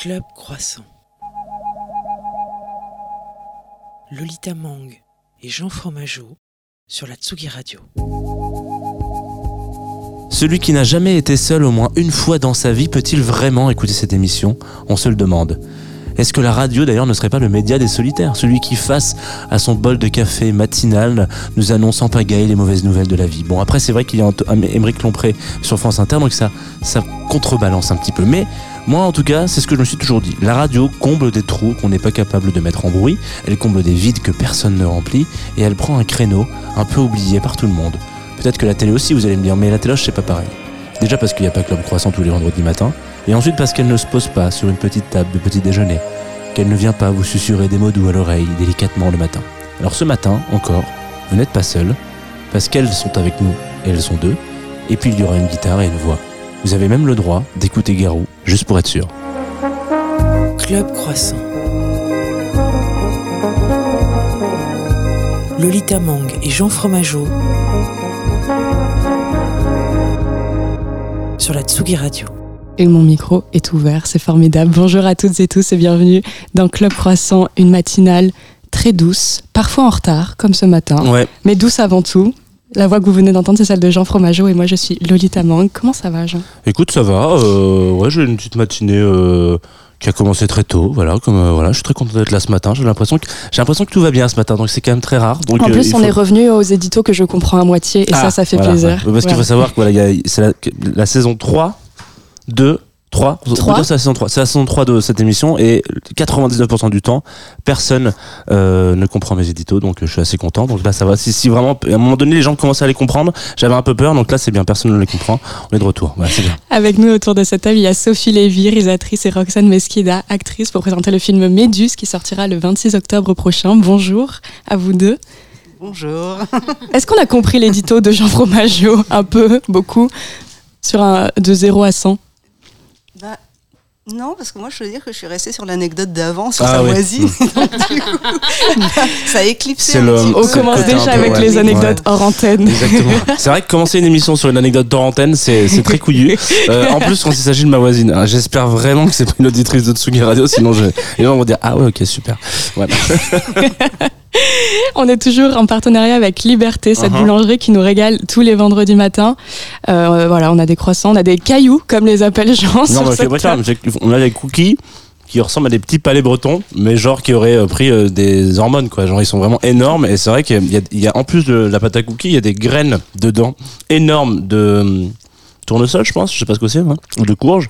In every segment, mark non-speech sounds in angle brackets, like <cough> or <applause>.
Club Croissant. Lolita Mang et Jean Fromageau sur la Tsugi Radio. Celui qui n'a jamais été seul au moins une fois dans sa vie peut-il vraiment écouter cette émission? On se le demande. Est-ce que la radio d'ailleurs ne serait pas le média des solitaires Celui qui face à son bol de café matinal nous annonce en pagaille les mauvaises nouvelles de la vie? Bon après c'est vrai qu'il y a Émeric Lompré sur France Inter donc ça, ça contrebalance un petit peu. Mais moi en tout cas c'est ce que je me suis toujours dit. La radio comble des trous qu'on n'est pas capable de mettre en bruit, elle comble des vides que personne ne remplit et elle prend un créneau un peu oublié par tout le monde. Peut-être que la télé aussi vous allez me dire mais la télé c'est pas pareil. Déjà parce qu'il n'y a pas Club Croissant tous les vendredis matins, et ensuite parce qu'elle ne se pose pas sur une petite table de petit déjeuner, qu'elle ne vient pas vous susurrer des mots doux à l'oreille délicatement le matin. Alors ce matin, encore, vous n'êtes pas seul, parce qu'elles sont avec nous, et elles sont deux, et puis il y aura une guitare et une voix. Vous avez même le droit d'écouter Garou, juste pour être sûr. Club Croissant. Lolita Mang et Jean Fromageau sur la Tsugi Radio. Et mon micro est ouvert, c'est formidable. Bonjour à toutes et tous et bienvenue dans Club Croissant, une matinale très douce, parfois en retard, comme ce matin, Ouais. mais douce avant tout. La voix que vous venez d'entendre, c'est celle de Jean Fromageau et moi je suis Lolita Mang. Comment ça va, Jean? Écoute, ça va. euh, ouais, j'ai une petite matinée euh, qui a commencé très tôt. Voilà, comme euh, voilà, je suis très content d'être là ce matin. J'ai l'impression que j'ai l'impression que tout va bien ce matin, donc c'est quand même très rare. Donc, En euh, plus, on faut- est revenu aux éditos que je comprends à moitié et ça, Ah, ça fait voilà, plaisir. ouais. Parce qu'il faut savoir que voilà, il y a- la, la saison 3 de 3, on peut Trois. dire c'est la saison 3, c'est la saison 3 de cette émission et 99% du temps, personne euh, ne comprend mes éditos, donc euh, je suis assez content. Donc là, ça va. Si, si vraiment, à un moment donné, les gens commençaient à les comprendre, j'avais un peu peur, donc là, c'est bien, personne ne les comprend. On est de retour, voilà, c'est bien. Avec nous autour de cette table, il y a Sophie Lévy, réalisatrice, et Roxane Mesquida, actrice, pour présenter le film Méduse qui sortira le 26 octobre prochain. Bonjour à vous deux. Bonjour. <laughs> Est-ce qu'on a compris l'édito de Jean Fromageau? Un peu, beaucoup, sur un de 0 à 100 Bah, non, parce que moi, je veux dire que je suis restée sur l'anecdote d'avant, sur Ah sa oui. voisine. <laughs> Donc, du coup, bah, <laughs> ça a éclipsé C'est un le- petit On peu. Commence déjà avec ouais. les anecdotes Ouais. hors antenne. Exactement. <laughs> C'est vrai que commencer une émission sur une anecdote d'hors antenne, c'est c'est très couillu. Euh, en plus, quand il s'agit de ma voisine, hein, j'espère vraiment que c'est pas une auditrice de Tsugi Radio, sinon je, les gens vont dire ah ouais ok super. Voilà. On est toujours en partenariat avec Liberté, cette Uh-huh. boulangerie qui nous régale tous les vendredis matins. Euh, voilà, on a des croissants, on a des cailloux, comme les appelle Jean. Non, sur mais c'est cette c'est que on a des cookies qui ressemblent à des petits palais bretons, mais genre qui auraient euh, pris euh, des hormones, quoi. Genre, ils sont vraiment énormes, et c'est vrai qu'il y, a- il y a, en plus de la pâte à cookies, il y a des graines dedans, énormes de tournesol, je pense, je sais pas ce que c'est, hein, ou de courge.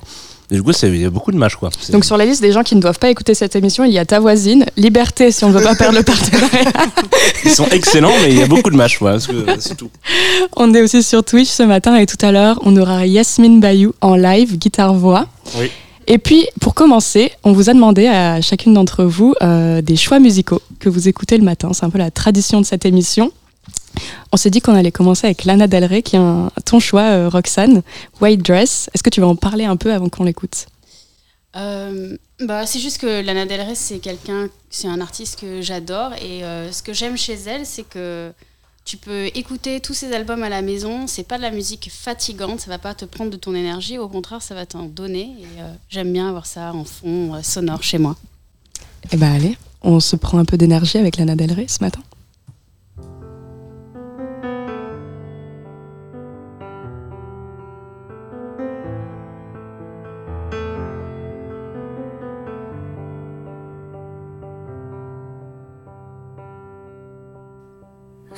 Et du coup, il y a beaucoup de quoi. C'est- Donc sur la liste des gens qui ne doivent pas écouter cette émission, il y a ta voisine, Liberté si on ne veut pas perdre le partenariat. Ils sont excellents, mais il y a beaucoup de que c'est tout. On est aussi sur Twitch ce matin et tout à l'heure, on aura Yasmine Bayou en live, guitare-voix. Oui. Et puis, pour commencer, on vous a demandé à chacune d'entre vous euh, des choix musicaux que vous écoutez le matin. C'est un peu la tradition de cette émission. On s'est dit qu'on allait commencer avec Lana Del Rey, qui est un, ton choix, euh, Roxane, White Dress. Est-ce que tu vas en parler un peu avant qu'on l'écoute? Euh, bah, c'est juste que Lana Del Rey, c'est quelqu'un, c'est un artiste que j'adore et euh, ce que j'aime chez elle, c'est que tu peux écouter tous ses albums à la maison. C'est pas de la musique fatigante, ça va pas te prendre de ton énergie. Au contraire, ça va t'en donner. Et euh, j'aime bien avoir ça en fond sonore chez moi. Eh ben allez, on se prend un peu d'énergie avec Lana Del Rey ce matin.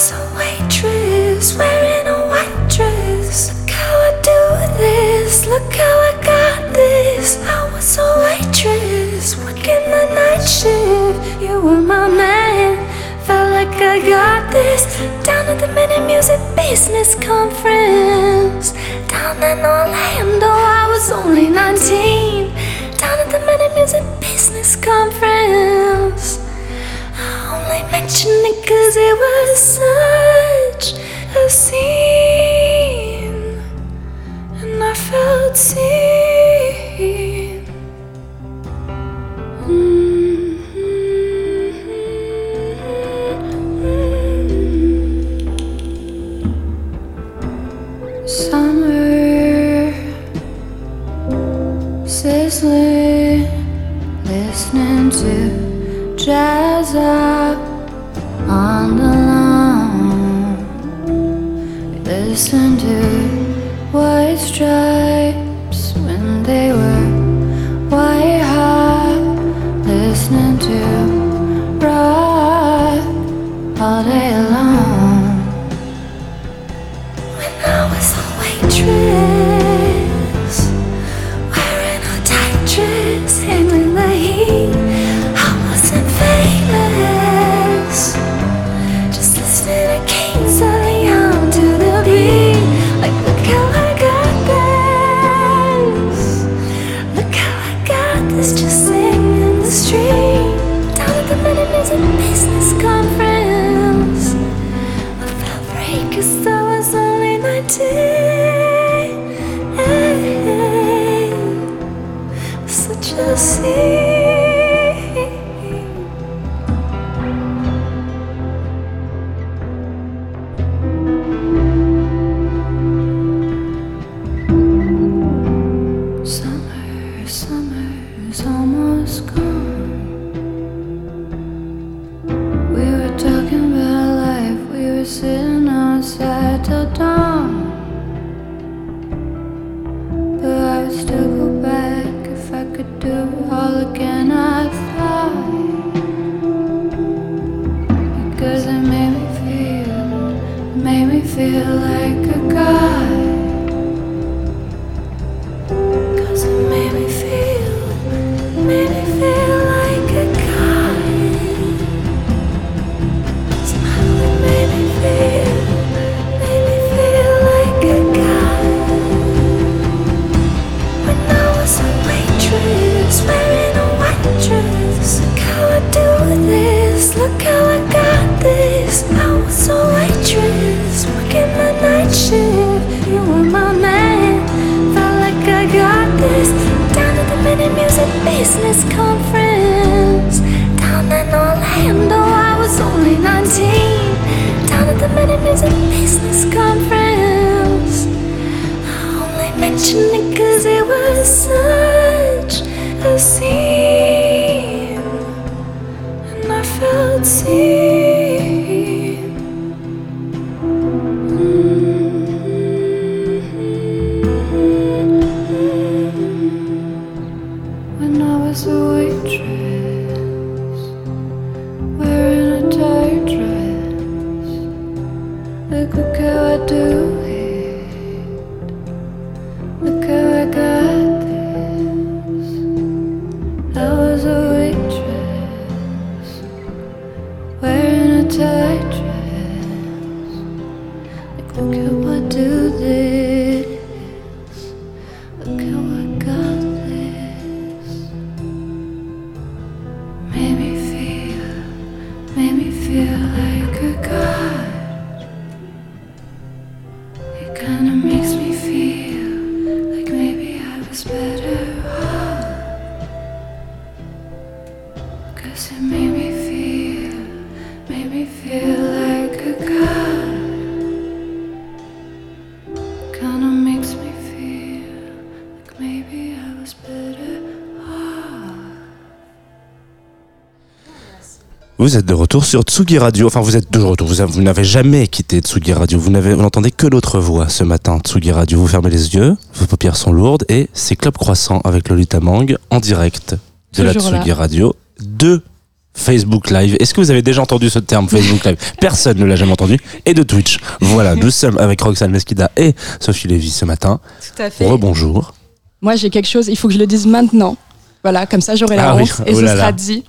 was a waitress wearing a white dress. How I do this, look how I got this. I was a waitress working the night shift. You were my man, felt like I got this. Down at the Minute Music Business Conference. Down in Orlando, I was only 19. Cause it was such look how I got this. I was a waitress, working the night shift. You were my man, felt like I got this. Down at the Minute Music Business Conference, down in Orlando, I was only 19. Down at the Minute Music Business Conference. I only mentioned it cause it was such a scene. see. Vous êtes de retour sur Tsugi Radio. Enfin, vous êtes de retour. Vous, avez- vous n'avez jamais quitté Tsugi Radio. Vous n'entendez que l'autre voix ce matin. Tsugi Radio. Vous fermez les yeux, vos paupières sont lourdes et c'est Club Croissant avec Lolita Mang en direct de la. Tsugi Radio de Facebook Live. Est-ce que vous avez déjà entendu ce terme Facebook Live? Personne ne l'a jamais entendu. Et de Twitch. Voilà, nous sommes avec Roxane Mesquida et Sophie Lévy ce matin. Tout à fait. Rebonjour. Moi, j'ai quelque chose, il faut que je le dise maintenant. Voilà, comme ça, j'aurai la Ah oui, honte et oh ce là sera dit.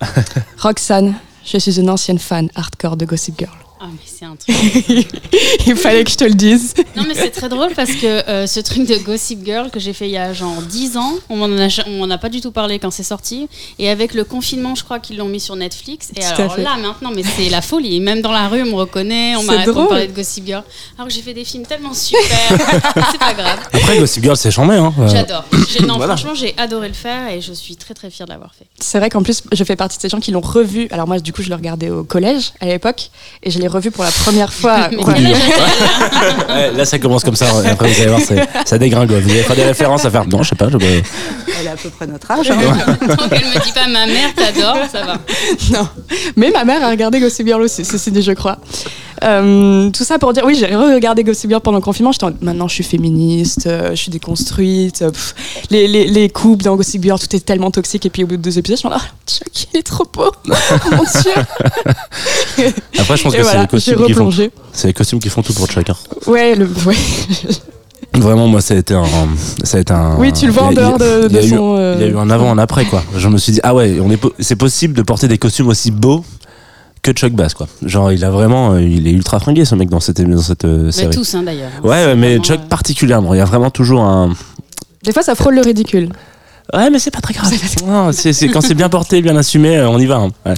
Roxane, je suis une ancienne fan hardcore de Gossip Girl. Ah, mais c'est un truc. <laughs> Il fallait que je te le dise. Non, mais c'est très drôle parce que euh, ce truc de Gossip Girl que j'ai fait il y a genre 10 ans, on m'en a, pas du tout parlé quand c'est sorti. Et avec le confinement, je crois qu'ils l'ont mis sur Netflix. Et Tout alors là, maintenant, mais c'est la folie. Même dans la rue, on me reconnaît, on drôle. parler de Gossip Girl. Alors que j'ai fait des films tellement super. <laughs> c'est pas grave. Après, Gossip Girl, c'est chambé. Hein. Euh, J'adore. Non, Voilà. franchement, j'ai adoré le faire et je suis très très fière de l'avoir fait. C'est vrai qu'en plus, je fais partie de ces gens qui l'ont revu. Alors moi, du coup, je le regardais au collège à l'époque, et je l'ai revu pour la première fois. <laughs> Là, ça commence comme ça. et Après, vous allez voir, c'est- ça dégringole. Vous allez faire des références à faire. Non, je sais pas. Je... Elle a à peu près notre âge. hein. <laughs> Tant qu'elle me dit pas ma mère t'adore, ça va. Non. Mais ma mère a regardé Gossip Girl aussi, ceci dit, je crois. Euh, tout ça pour dire, oui, j'ai regardé Gossip Girl pendant le confinement. J'étais en- maintenant, je suis féministe, euh, je suis déconstruite. euh, pff, les, les, les couples dans Gossip Girl, tout est tellement toxique. Et puis au bout de deux épisodes, je me dis, ah, Chuck, il est trop beau. <laughs> Mon Dieu. <laughs> Après, je pense Et que voilà, c'est les costumes qui font. C'est les costumes qui font tout pour chacun. Ouais, le, ouais. <laughs> Vraiment, moi, ça a été un. Ça a été un Oui, tu le vois en dehors de, de son. Il y a eu un avant, un après, quoi. Je me suis dit, ah ouais, on est po- c'est possible de porter des costumes aussi beaux que Chuck Bass, quoi. Genre, il a vraiment, euh, il est ultra fringué, ce mec, dans cette, dans cette euh, Mais série. tous, hein, d'ailleurs. Ouais, ouais, mais Chuck euh, particulièrement. Il y a vraiment toujours un. Des fois, ça frôle le ridicule. Ouais, mais c'est pas très grave. Non, c'est, c'est- quand c'est bien porté, bien assumé, on y va. hein. Ouais.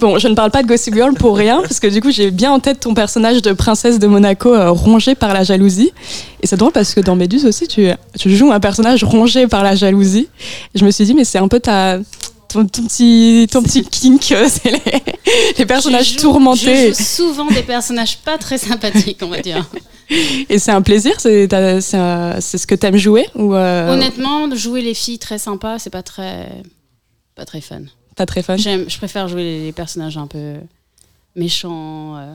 Bon, je ne parle pas de Gossip Girl pour rien, parce que du coup, j'ai bien en tête ton personnage de princesse de Monaco euh, rongé par la jalousie. Et c'est drôle parce que dans Méduse aussi, tu, tu joues un personnage rongé par la jalousie. Et je me suis dit, mais c'est un peu ta. Ton, ton petit, ton petit kink, euh, <laughs> c'est les, les personnages je joue- tourmentés. Je joue souvent des personnages pas très sympathiques, on va dire. <laughs> Et c'est un plaisir, c'est ta- c'est ce que t'aimes jouer ou euh, Honnêtement, jouer les filles très sympas, c'est pas très, pas très fun. pas très fun je préfère jouer les, les personnages un peu méchants, euh,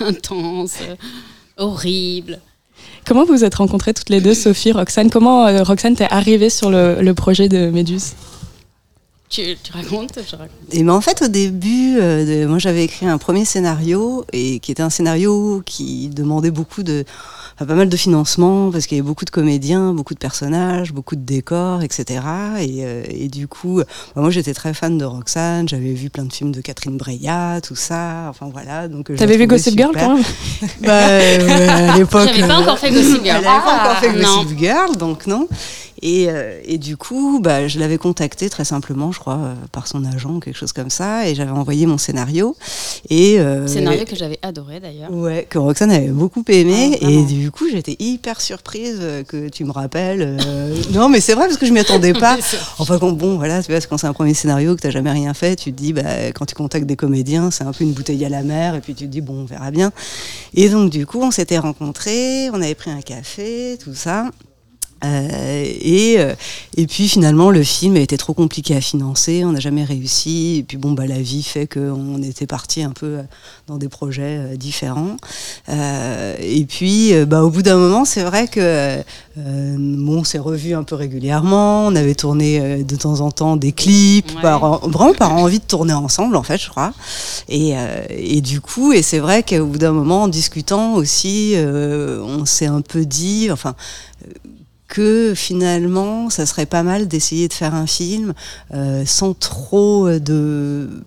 <laughs> intenses, euh, horribles. Comment vous vous êtes rencontrées toutes les deux, Sophie, Roxane? Comment euh, Roxane t'es arrivée sur le, le projet de Méduse? Tu, tu racontes Je raconte. Et ben en fait, au début, euh, de- moi j'avais écrit un premier scénario et qui était un scénario qui demandait beaucoup de, enfin, pas mal de financement parce qu'il y avait beaucoup de comédiens, beaucoup de personnages, beaucoup de décors, etc. Et, euh, et du coup, bah, moi j'étais très fan de Roxane, j'avais vu plein de films de Catherine Breillat, tout ça. Enfin voilà. Donc T'avais vu Gossip Girl quand même <laughs> Bah, ouais, à l'époque. J'avais pas euh, encore fait Gossip Girl. Elle n'avait pas encore fait Ah, non. Gossip Girl, donc non. Et, euh, et du coup, bah, je l'avais contacté très simplement, je crois, euh, par son agent, quelque chose comme ça, et j'avais envoyé mon scénario. Et, euh, Scénario que j'avais adoré d'ailleurs. Ouais, que Roxane avait beaucoup aimé. Ah, et du coup, j'étais hyper surprise que tu me rappelles. non, mais c'est vrai, parce que je m'y attendais pas. <laughs> Enfin, quand, bon, voilà, tu vois, quand c'est un premier scénario que t'as jamais rien fait, tu te dis, bah, quand tu contactes des comédiens, c'est un peu une bouteille à la mer, et puis tu te dis, bon, on verra bien. Et donc, du coup, on s'était rencontrés, on avait pris un café, tout ça. Euh, et, euh, et puis finalement, le film été trop compliqué à financer, on n'a jamais réussi. Et puis bon, bah, la vie fait qu'on était parti un peu euh, dans des projets euh, différents. Euh, et puis, bah, au bout d'un moment, c'est vrai que euh, bon, on s'est revus un peu régulièrement. On avait tourné de temps en temps des clips, Ouais. par, vraiment par envie de tourner ensemble, en fait, je crois. Et, euh, et du coup, et c'est vrai qu'au bout d'un moment, en discutant aussi, euh, on s'est un peu dit, enfin, que finalement, ça serait pas mal d'essayer de faire un film euh, sans trop de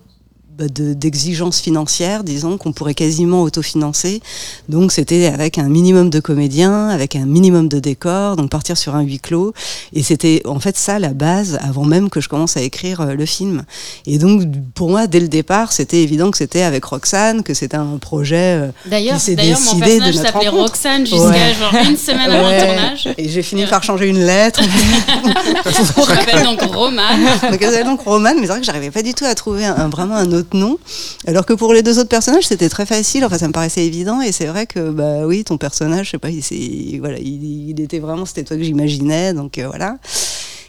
bah, de- d'exigences financières, disons, qu'on pourrait quasiment autofinancer. Donc c'était avec un minimum de comédiens, avec un minimum de décors, donc partir sur un huis clos. Et c'était en fait ça la base avant même que je commence à écrire euh, le film. Et donc pour moi, dès le départ, c'était évident que c'était avec Roxane, que c'était un projet. euh, D'ailleurs, qui s'est d'ailleurs mon décidé de personnage notre s'appelait rencontre. Roxane jusqu'à Ouais. genre une semaine avant ouais. le tournage. Et j'ai fini par changer une lettre. <laughs> <laughs> Je m'appelle donc Roman. donc donc Roman, mais c'est vrai que j'arrivais pas du tout à trouver un, un- vraiment un autre nom. Alors que pour les deux autres personnages, c'était très facile. Enfin, ça me paraissait évident. Et c'est vrai que bah oui, ton personnage, je sais pas, il, voilà, il, il était vraiment, c'était toi que j'imaginais. Donc euh, voilà.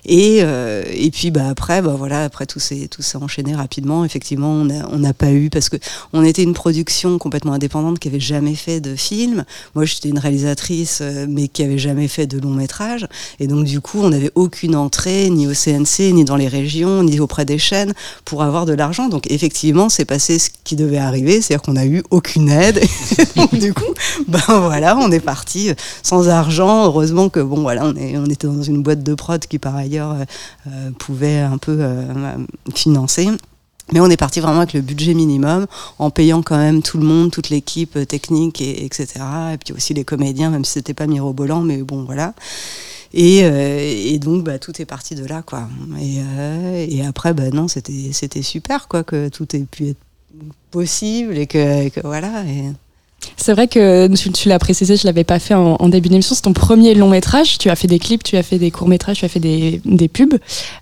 Et, euh, et puis bah après bah voilà après tout s'est tout enchaîné rapidement. Effectivement on n'a pas eu parce que on était une production complètement indépendante qui avait jamais fait de film. Moi j'étais une réalisatrice euh, mais qui avait jamais fait de long métrage. Et donc du coup on n'avait aucune entrée ni au CNC ni dans les régions ni auprès des chaînes pour avoir de l'argent. Donc effectivement c'est passé ce qui devait arriver c'est-à-dire qu'on a eu aucune aide. <laughs> Donc du coup ben voilà on est parti euh, sans argent. Heureusement que bon voilà on est on était dans une boîte de prod qui par ailleurs euh, euh, pouvait un peu euh, financer Mais on est parti vraiment avec le budget minimum, en payant quand même tout le monde, toute l'équipe technique, et, etc. Et puis aussi les comédiens, même si c'était pas mirobolant, mais bon, voilà. Et, donc, bah, tout est parti de là, quoi. Et, après, bah, non, c'était super, quoi, que tout ait pu être possible et que, voilà. C'est vrai que tu, l'as précisé, je l'avais pas fait en, début d'émission. C'est ton premier long métrage. Tu as fait des clips, tu as fait des courts métrages, tu as fait des, pubs.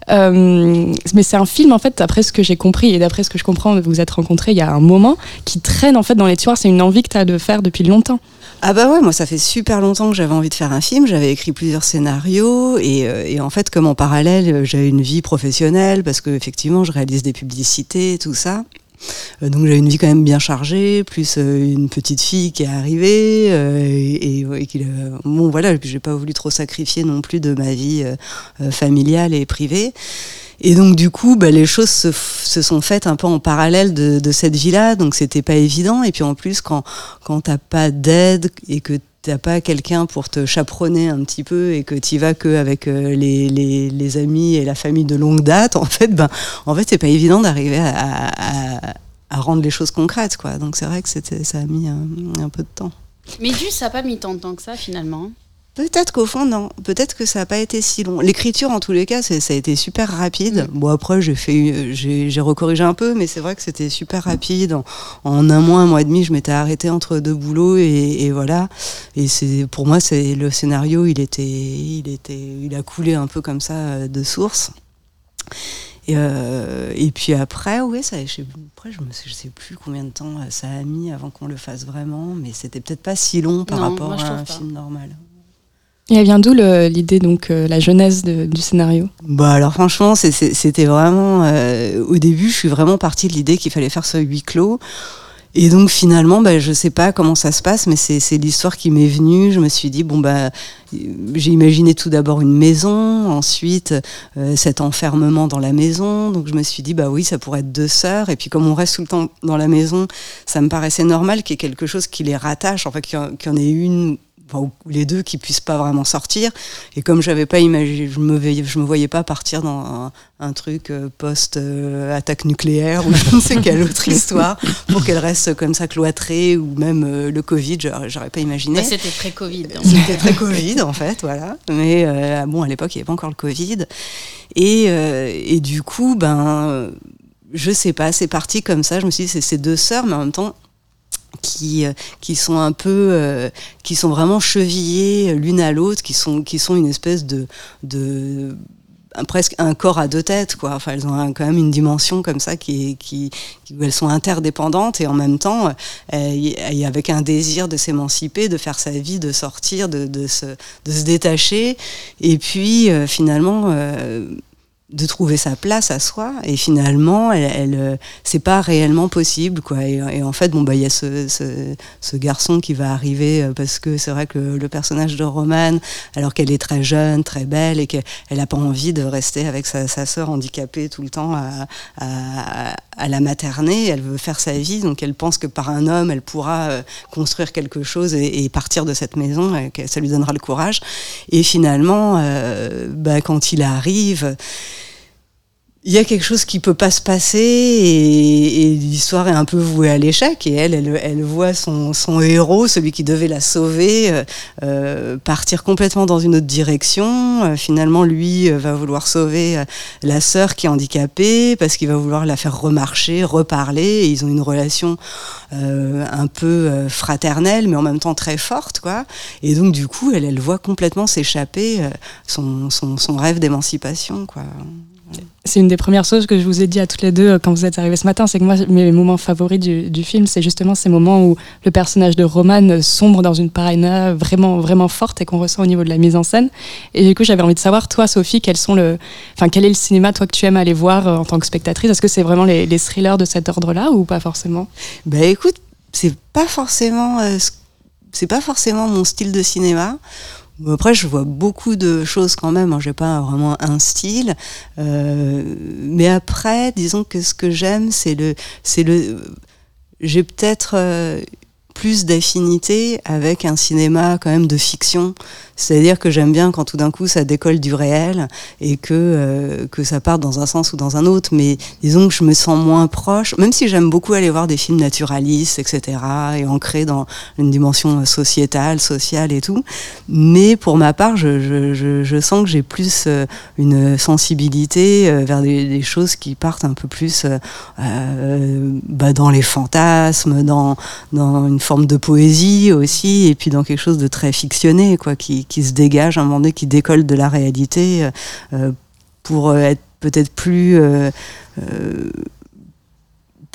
Euh, mais c'est un film en fait, d'après ce que j'ai compris et d'après ce que je comprends, vous vous êtes rencontrés il y a un moment, qui traîne en fait dans les tiroirs. C'est une envie que tu as de faire depuis longtemps. Ah bah ouais, moi ça fait super longtemps que j'avais envie de faire un film, j'avais écrit plusieurs scénarios et, euh, et en fait comme en parallèle j'avais une vie professionnelle parce que effectivement je réalise des publicités, tout ça. Euh, donc j'avais une vie quand même bien chargée, plus euh, une petite fille qui est arrivée euh, et, et, et qui, bon voilà, j'ai pas voulu trop sacrifier non plus de ma vie familiale et privée. Et donc du coup, bah, les choses se, se sont faites un peu en parallèle de, de cette vie-là, donc c'était pas évident. Et puis en plus, quand quand t'as pas d'aide et que t'as pas quelqu'un pour te chaperonner un petit peu et que tu vas que avec euh, les, les, les amis et la famille de longue date, en fait, ben en fait c'est pas évident d'arriver à, à, rendre les choses concrètes, quoi. Donc c'est vrai que ça a mis un, un peu de temps. Mais du, ça n'a pas mis tant de temps que ça finalement. Peut-être qu'au fond, non. Peut-être que ça n'a pas été si long. L'écriture, en tous les cas, ça a été super rapide. Bon, après, j'ai fait, j'ai recorrigé un peu, mais c'est vrai que c'était super rapide. En, en un mois, un mois et demi, je m'étais arrêtée entre deux boulots et, et voilà. Et c'est, pour moi, c'est le scénario, il était, il était, il a coulé un peu comme ça euh, de source. Et, euh, et puis après, oui, ça, je sais, après, je ne sais, plus combien de temps euh, ça a mis avant qu'on le fasse vraiment, mais c'était peut-être pas si long par Non, rapport moi, à un pas. film normal. Et elle vient d'où l'idée, donc euh, la genèse de- du scénario? Bah alors franchement, c'était vraiment euh, au début, je suis vraiment partie de l'idée qu'il fallait faire ce huis clos. Et donc finalement, bah, je sais pas comment ça se passe, mais c'est l'histoire qui m'est venue. Je me suis dit bon bah j'ai imaginé tout d'abord une maison, ensuite euh, cet enfermement dans la maison. Donc je me suis dit bah oui, ça pourrait être deux sœurs. Et puis comme on reste tout le temps dans la maison, ça me paraissait normal qu'il y ait quelque chose qui les rattache, enfin qu'il y en ait une enfin, ou les deux qui puissent pas vraiment sortir. Et comme j'avais pas imaginé, je me je me voyais pas partir dans un, un truc euh, post euh, attaque nucléaire ou <laughs> je ne sais quelle autre histoire pour qu'elle reste comme ça cloîtrée ou même euh, le Covid, j'aurais pas imaginé. Ouais, C'était pré-Covid. donc. C'était très Covid en fait, voilà. Mais euh, bon, à l'époque, il n'y avait pas encore le Covid. Et, euh, et du coup, ben, je sais pas, c'est parti comme ça. Je me suis dit, c'est ces deux sœurs, mais en même temps, qui, euh, qui sont un peu, euh, qui sont vraiment chevillées l'une à l'autre, qui sont, qui sont une espèce de, de presque un corps à deux têtes, quoi. Enfin, elles ont quand même une dimension comme ça qui, qui, où elles sont interdépendantes et en même temps, euh, avec un désir de s'émanciper, de faire sa vie, de sortir, de, de, se, de se détacher, et puis finalement. De trouver sa place à soi. Et finalement elle, elle euh, c'est pas réellement possible quoi. Et, en fait bon bah il y a ce, ce, ce garçon qui va arriver euh, parce que c'est vrai que le, personnage de Romane alors qu'elle est très jeune très belle et qu'elle a pas envie de rester avec sa, sa sœur handicapée tout le temps à, à, à la materner elle veut faire sa vie. Donc elle pense que par un homme elle pourra euh, construire quelque chose et, partir de cette maison et que ça lui donnera le courage. Et finalement bah, quand il arrive il y a quelque chose qui peut pas se passer et, et l'histoire est un peu vouée à l'échec et elle, elle, elle voit son, son héros, celui qui devait la sauver, euh, euh, partir complètement dans une autre direction. Euh, finalement, lui euh, va vouloir sauver euh, la sœur qui est handicapée parce qu'il va vouloir la faire remarcher, reparler. Ils ont une relation un peu fraternelle, mais en même temps très forte, quoi. Et donc, du coup, elle, elle voit complètement s'échapper son, son, son rêve d'émancipation, quoi. C'est une des premières choses que je vous ai dit à toutes les deux euh, quand vous êtes arrivés ce matin, c'est que moi, mes moments favoris du, film, c'est justement ces moments où le personnage de Roman euh, sombre dans une paranoïa vraiment, vraiment forte et qu'on ressent au niveau de la mise en scène. Et du coup, j'avais envie de savoir, toi, Sophie, quels sont le, quel est le cinéma, toi, que tu aimes aller voir euh, en tant que spectatrice? Est-ce que c'est vraiment les, thrillers de cet ordre-là ou pas forcément? Ben écoute, c'est pas forcément, ce- c'est pas forcément mon style de cinéma. Après, je vois beaucoup de choses quand même. hein, J'ai pas vraiment un style, Euh, mais après, disons que ce que j'aime, c'est le, c'est le. J'ai peut-être euh, plus d'affinité avec un cinéma quand même de fiction, C'est-à-dire que j'aime bien quand tout d'un coup ça décolle du réel et que, euh, que ça part dans un sens ou dans un autre. Mais disons que je me sens moins proche, même si j'aime beaucoup aller voir des films naturalistes, etc., et ancrés dans une dimension sociétale, sociale et tout. Mais pour ma part, je, je, je, je sens que j'ai plus euh, une sensibilité euh, vers des, des, choses qui partent un peu plus euh, euh, bah, dans les fantasmes, dans, dans une forme de poésie aussi, et puis dans quelque chose de très fictionné, quoi, qui, qui se dégage à un moment donné, qui décolle de la réalité euh, pour être peut-être plus euh, euh,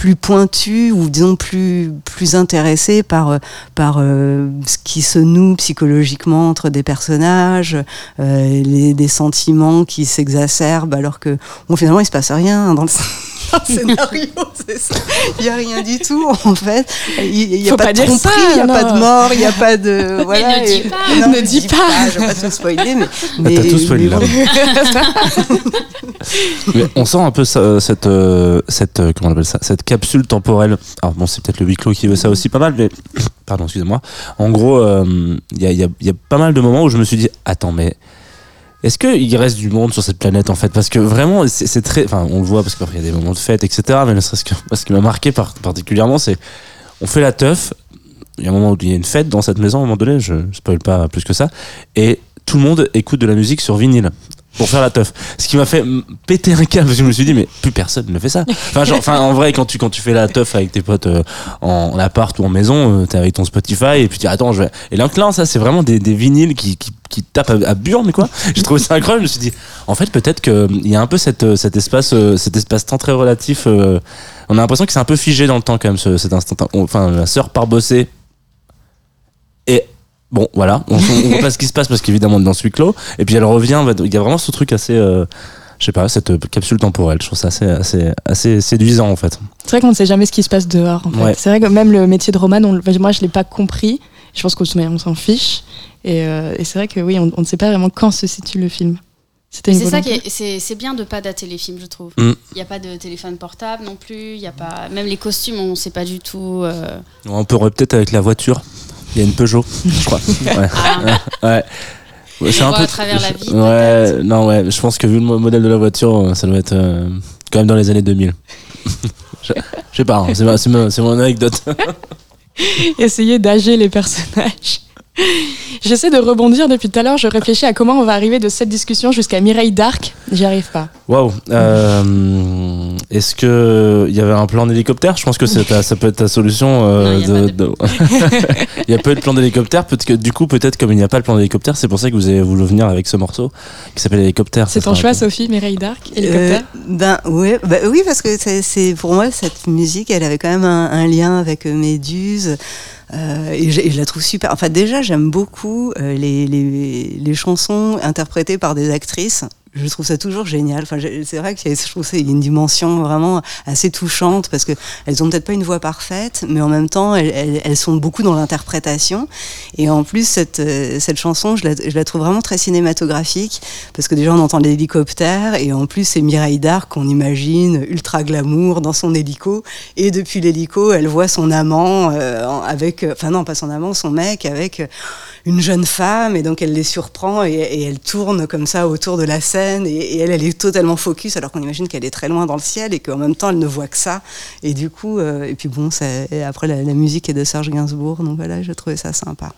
plus pointu ou disons plus plus intéressé par par euh, ce qui se noue psychologiquement entre des personnages, euh, les, des sentiments qui s'exacerbent alors que bon finalement il se passe rien dans le <laughs> <laughs> scénario, c'est ça. Il n'y a rien du tout en fait. Il n'y a Faut pas, pas de tromperie, il n'y a non. pas de mort, il n'y a pas de <laughs> voilà. ne dis et- pas. Non, Ne dis pas. Je vais pas tout spoiler, mais, Ah, t'as tout spoilé, mais là. <laughs> Mais on sent un peu ça, cette, euh, cette, euh, comment on appelle ça, cette capsule temporelle. Alors bon, c'est peut-être le huis clos qui veut ça aussi pas mal, mais <coughs> pardon, excusez-moi. En gros, euh, il y, a, y a- il y a pas mal de moments où je me suis dit, attends, mais est-ce qu'il reste du monde sur cette planète en fait? Parce que vraiment, c'est très, enfin, on le voit parce qu'il y a des moments de fête, etc. Mais ne serait-ce que, <laughs> ce qui m'a marqué par- particulièrement, c'est, on fait la teuf. Il y a un moment où il y a une fête dans cette maison, à un moment donné, je spoil pas plus que ça, et tout le monde écoute de la musique sur vinyle pour faire la teuf. Ce qui m'a fait péter un câble parce que je me suis dit mais plus personne ne fait ça. Enfin, genre, enfin en vrai quand tu quand tu fais la teuf avec tes potes euh, en, en appart ou en maison, euh, t'es avec ton Spotify et puis tu dis attends je vais. Et l'inclin ça c'est vraiment des, des vinyles qui, qui, qui tapent à, à burne quoi. <laughs> J'ai trouvé ça incroyable. Je me suis dit en fait peut-être que il y a un peu cette, euh, cet espace euh, cet espace temps très relatif. euh, on a l'impression que c'est un peu figé dans le temps quand même ce, cet instant. Enfin la sœur part bosser et Bon, voilà, on, on voit pas ce qui se passe parce qu'évidemment on est dans ce huis clos. Et puis elle revient, il y a vraiment ce truc assez, euh, je sais pas, cette capsule temporelle. Je trouve ça assez, assez, assez séduisant en fait. C'est vrai qu'on ne sait jamais ce qui se passe dehors. en fait. Ouais. C'est vrai que même le métier de Roman, on, moi je l'ai pas compris. Je pense qu'on se- on s'en fiche. Et, euh, et c'est vrai que oui, on, on ne sait pas vraiment quand se situe le film. C'est ça qui est, c'est, bien de pas dater les films, je trouve. Mm. Il n'y a pas de téléphone portable non plus. Il y a pas, même les costumes, on sait pas du tout. euh, On peut peut-être avec la voiture. Il y a une Peugeot, je crois. <laughs> Ouais. ah, ouais. Ouais, c'est un peu. à travers la vie, Ouais, non, ouais. Je pense que vu le mo- modèle de la voiture, euh, ça doit être euh, quand même dans les années 2000. <laughs> je, je sais pas, hein, c'est ma- c'est ma- c'est mon anecdote. <laughs> Essayer d'âger les personnages. J'essaie de rebondir depuis tout à l'heure. Je réfléchis à comment on va arriver de cette discussion jusqu'à Mireille Dark. J'y arrive pas. Waouh. Euh, Est-ce que il y avait un plan d'hélicoptère? Je pense que ta- ça peut être ta solution. euh, il y a de- pas de de- <laughs> il y a peu de plan d'hélicoptère. Que du coup, peut-être comme il n'y a pas le plan d'hélicoptère, c'est pour ça que vous avez voulu venir avec ce morceau qui s'appelle Hélicoptère. C'est ton choix, Sophie, Mireille Dark, hélicoptère? Euh, ben ouais, bah oui parce que c'est- pour moi cette musique, elle avait quand même un, un lien avec Méduse. Euh, et, je, et je la trouve super. Enfin, déjà, j'aime beaucoup euh, les, les, les chansons interprétées par des actrices. Je trouve ça toujours génial. Enfin, c'est vrai que je trouve qu'il y a une dimension vraiment assez touchante parce que elles ont peut-être pas une voix parfaite, mais en même temps, elles, sont beaucoup dans l'interprétation. Et en plus, cette, euh, cette chanson, je la, je la trouve vraiment très cinématographique parce que déjà, on entend l'hélicoptère et en plus, c'est Mireille Darc qu'on imagine ultra glamour dans son hélico. Et depuis l'hélico, elle voit son amant euh, avec, euh, enfin non, pas son amant, son mec avec euh, une jeune femme et donc elle les surprend et, elle tourne comme ça autour de la scène et, elle, elle est totalement focus alors qu'on imagine qu'elle est très loin dans le ciel et qu'en même temps elle ne voit que ça. Et du coup, euh, et puis bon, après la, la musique est de Serge Gainsbourg, donc voilà, j'ai trouvé ça sympa.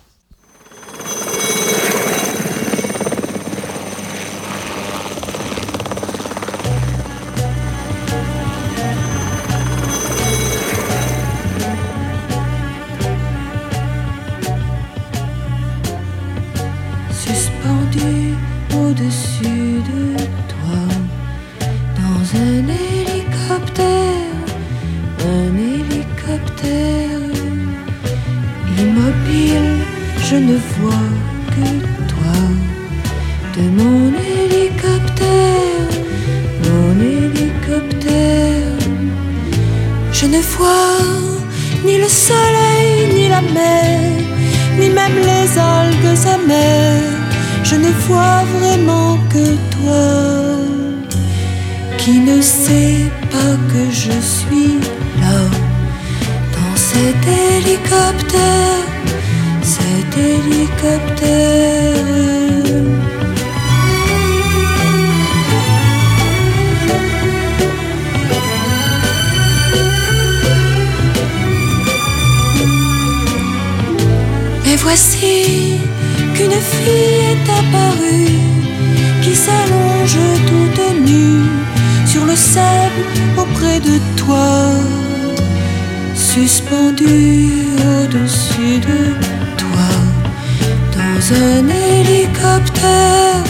Un hélicoptère,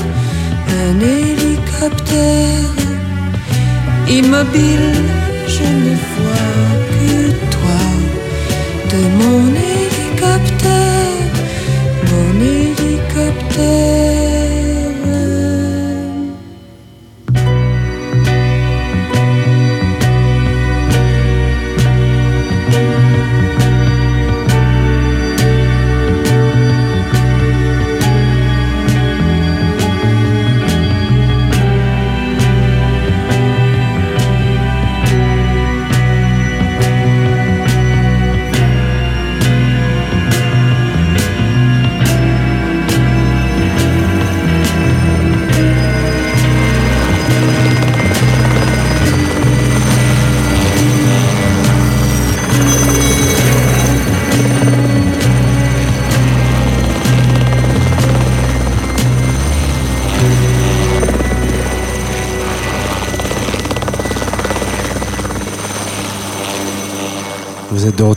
un hélicoptère. Immobile, je ne vois que toi, de mon hélicoptère,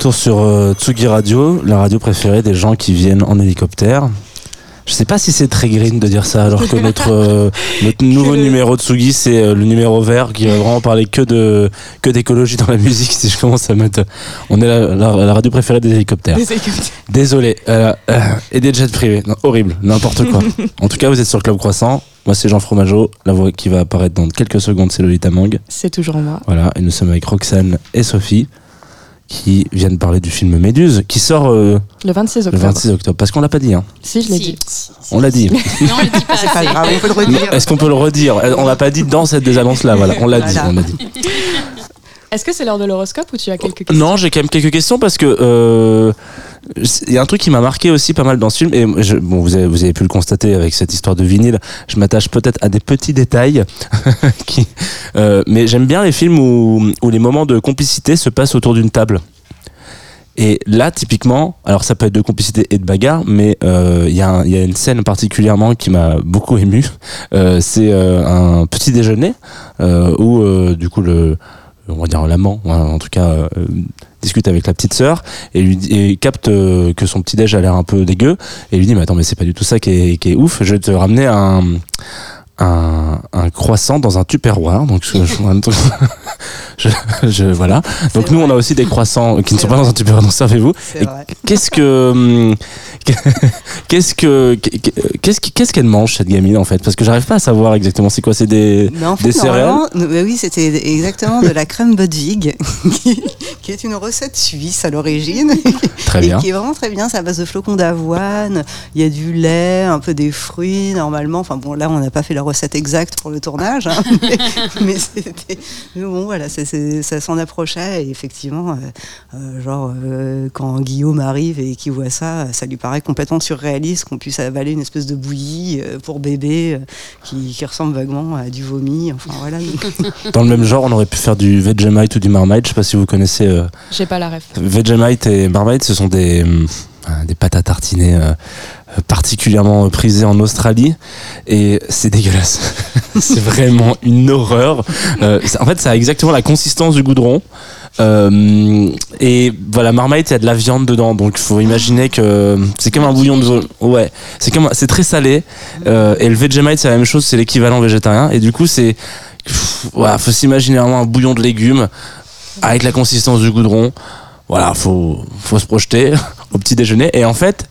retour sur euh, Tsugi Radio, la radio préférée des gens qui viennent en hélicoptère. Je sais pas si c'est très green de dire ça, alors que notre, euh, <laughs> notre nouveau numéro de Tsugi, c'est euh, le numéro vert qui va vraiment parler que de que d'écologie dans la musique. Si je commence à mettre, on est la, la- la radio préférée des hélicoptères. Des hélicoptères. Désolé. Et des jets privés. Non, horrible. N'importe quoi. <laughs> en tout cas, vous êtes sur Club Croissant. Moi, c'est Jean Fromageau. La voix qui va apparaître dans quelques secondes, c'est Lolita Mang. C'est toujours moi. Voilà. Et nous sommes avec Roxane et Sophie qui viennent parler du film Méduse qui sort euh, Le 26 le octobre. 26 octobre. Parce qu'on l'a pas dit. Hein. Si, je l'ai Si. dit. On l'a dit. Non, on le dit pas <laughs> C'est pas grave, on peut le redire. Est-ce qu'on peut le redire? On l'a pas dit dans cette désannonce-là. Voilà. On l'a dit. Voilà. On l'a dit. Est-ce que c'est l'heure de l'horoscope ou tu as quelques questions Non, j'ai quand même quelques questions parce que euh, il y a un truc qui m'a marqué aussi pas mal dans ce film et bon vous avez, vous avez pu le constater avec cette histoire de vinyle. Je m'attache peut-être à des petits détails <laughs> euh, mais j'aime bien les films où, où les moments de complicité se passent autour d'une table. Et là, typiquement, alors ça peut être de complicité et de bagarre, mais euh, il y, un- il y a une scène particulièrement qui m'a beaucoup ému. Euh, c'est euh, un petit déjeuner euh, où euh, du coup le on va dire l'amant, hein, en tout cas, euh, discute avec la petite sœur et lui et capte euh, que son petit déj a l'air un peu dégueu et lui dit mais attends mais c'est pas du tout ça qui est, qui est ouf, je vais te ramener un un, un croissant dans un tupperware donc je, je- <laughs> je- voilà donc nous on a aussi des croissants qui ne sont pas dans un tupperware donc servez-vous vrai. Qu'est-ce que hum, <laughs> qu'est-ce que qu'est-ce qu'est-ce qu'elle mange cette gamine en fait? Parce que j'arrive pas à savoir exactement c'est quoi c'est des Mais en fait, Des céréales bah oui, c'était exactement de la crème Budwig, <laughs> qui, qui est une recette suisse à l'origine, très et bien qui est vraiment très bien. C'est à base de flocons d'avoine. Il y a du lait, un peu des fruits normalement. Enfin bon, là, on n'a pas fait la recette exacte pour le tournage, hein, <laughs> mais, mais c'était. Mais bon, voilà, ça s'en approchait. Et effectivement, euh, euh, genre euh, quand Guillaume arrive et qu'il voit ça, ça lui paraît complètement surréaliste qu'on puisse avaler une espèce de bouillie pour bébé euh, qui, qui ressemble vaguement à du vomi. Enfin voilà. donc- <laughs> Dans le même genre, on aurait pu faire du Vegemite ou du Marmite. Je sais pas si vous connaissez euh, J'ai pas la ref. Vegemite et Marmite. Ce sont des, hum, euh, des pâtes à tartiner euh, particulièrement prisées en Australie. Et c'est dégueulasse. <laughs> c'est vraiment une horreur. Euh, en fait, ça a exactement la consistance du goudron. Euh, et voilà, Marmite, il y a de la viande dedans. Donc, il faut imaginer que c'est comme un bouillon de. Ouais, c'est comme c'est très salé. Euh, et le Vegemite, c'est la même chose. C'est l'équivalent végétarien. Et du coup, c'est voilà, faut s'imaginer vraiment un bouillon de légumes avec la consistance du goudron. Voilà, faut, faut se projeter <laughs> au petit déjeuner. Et en fait,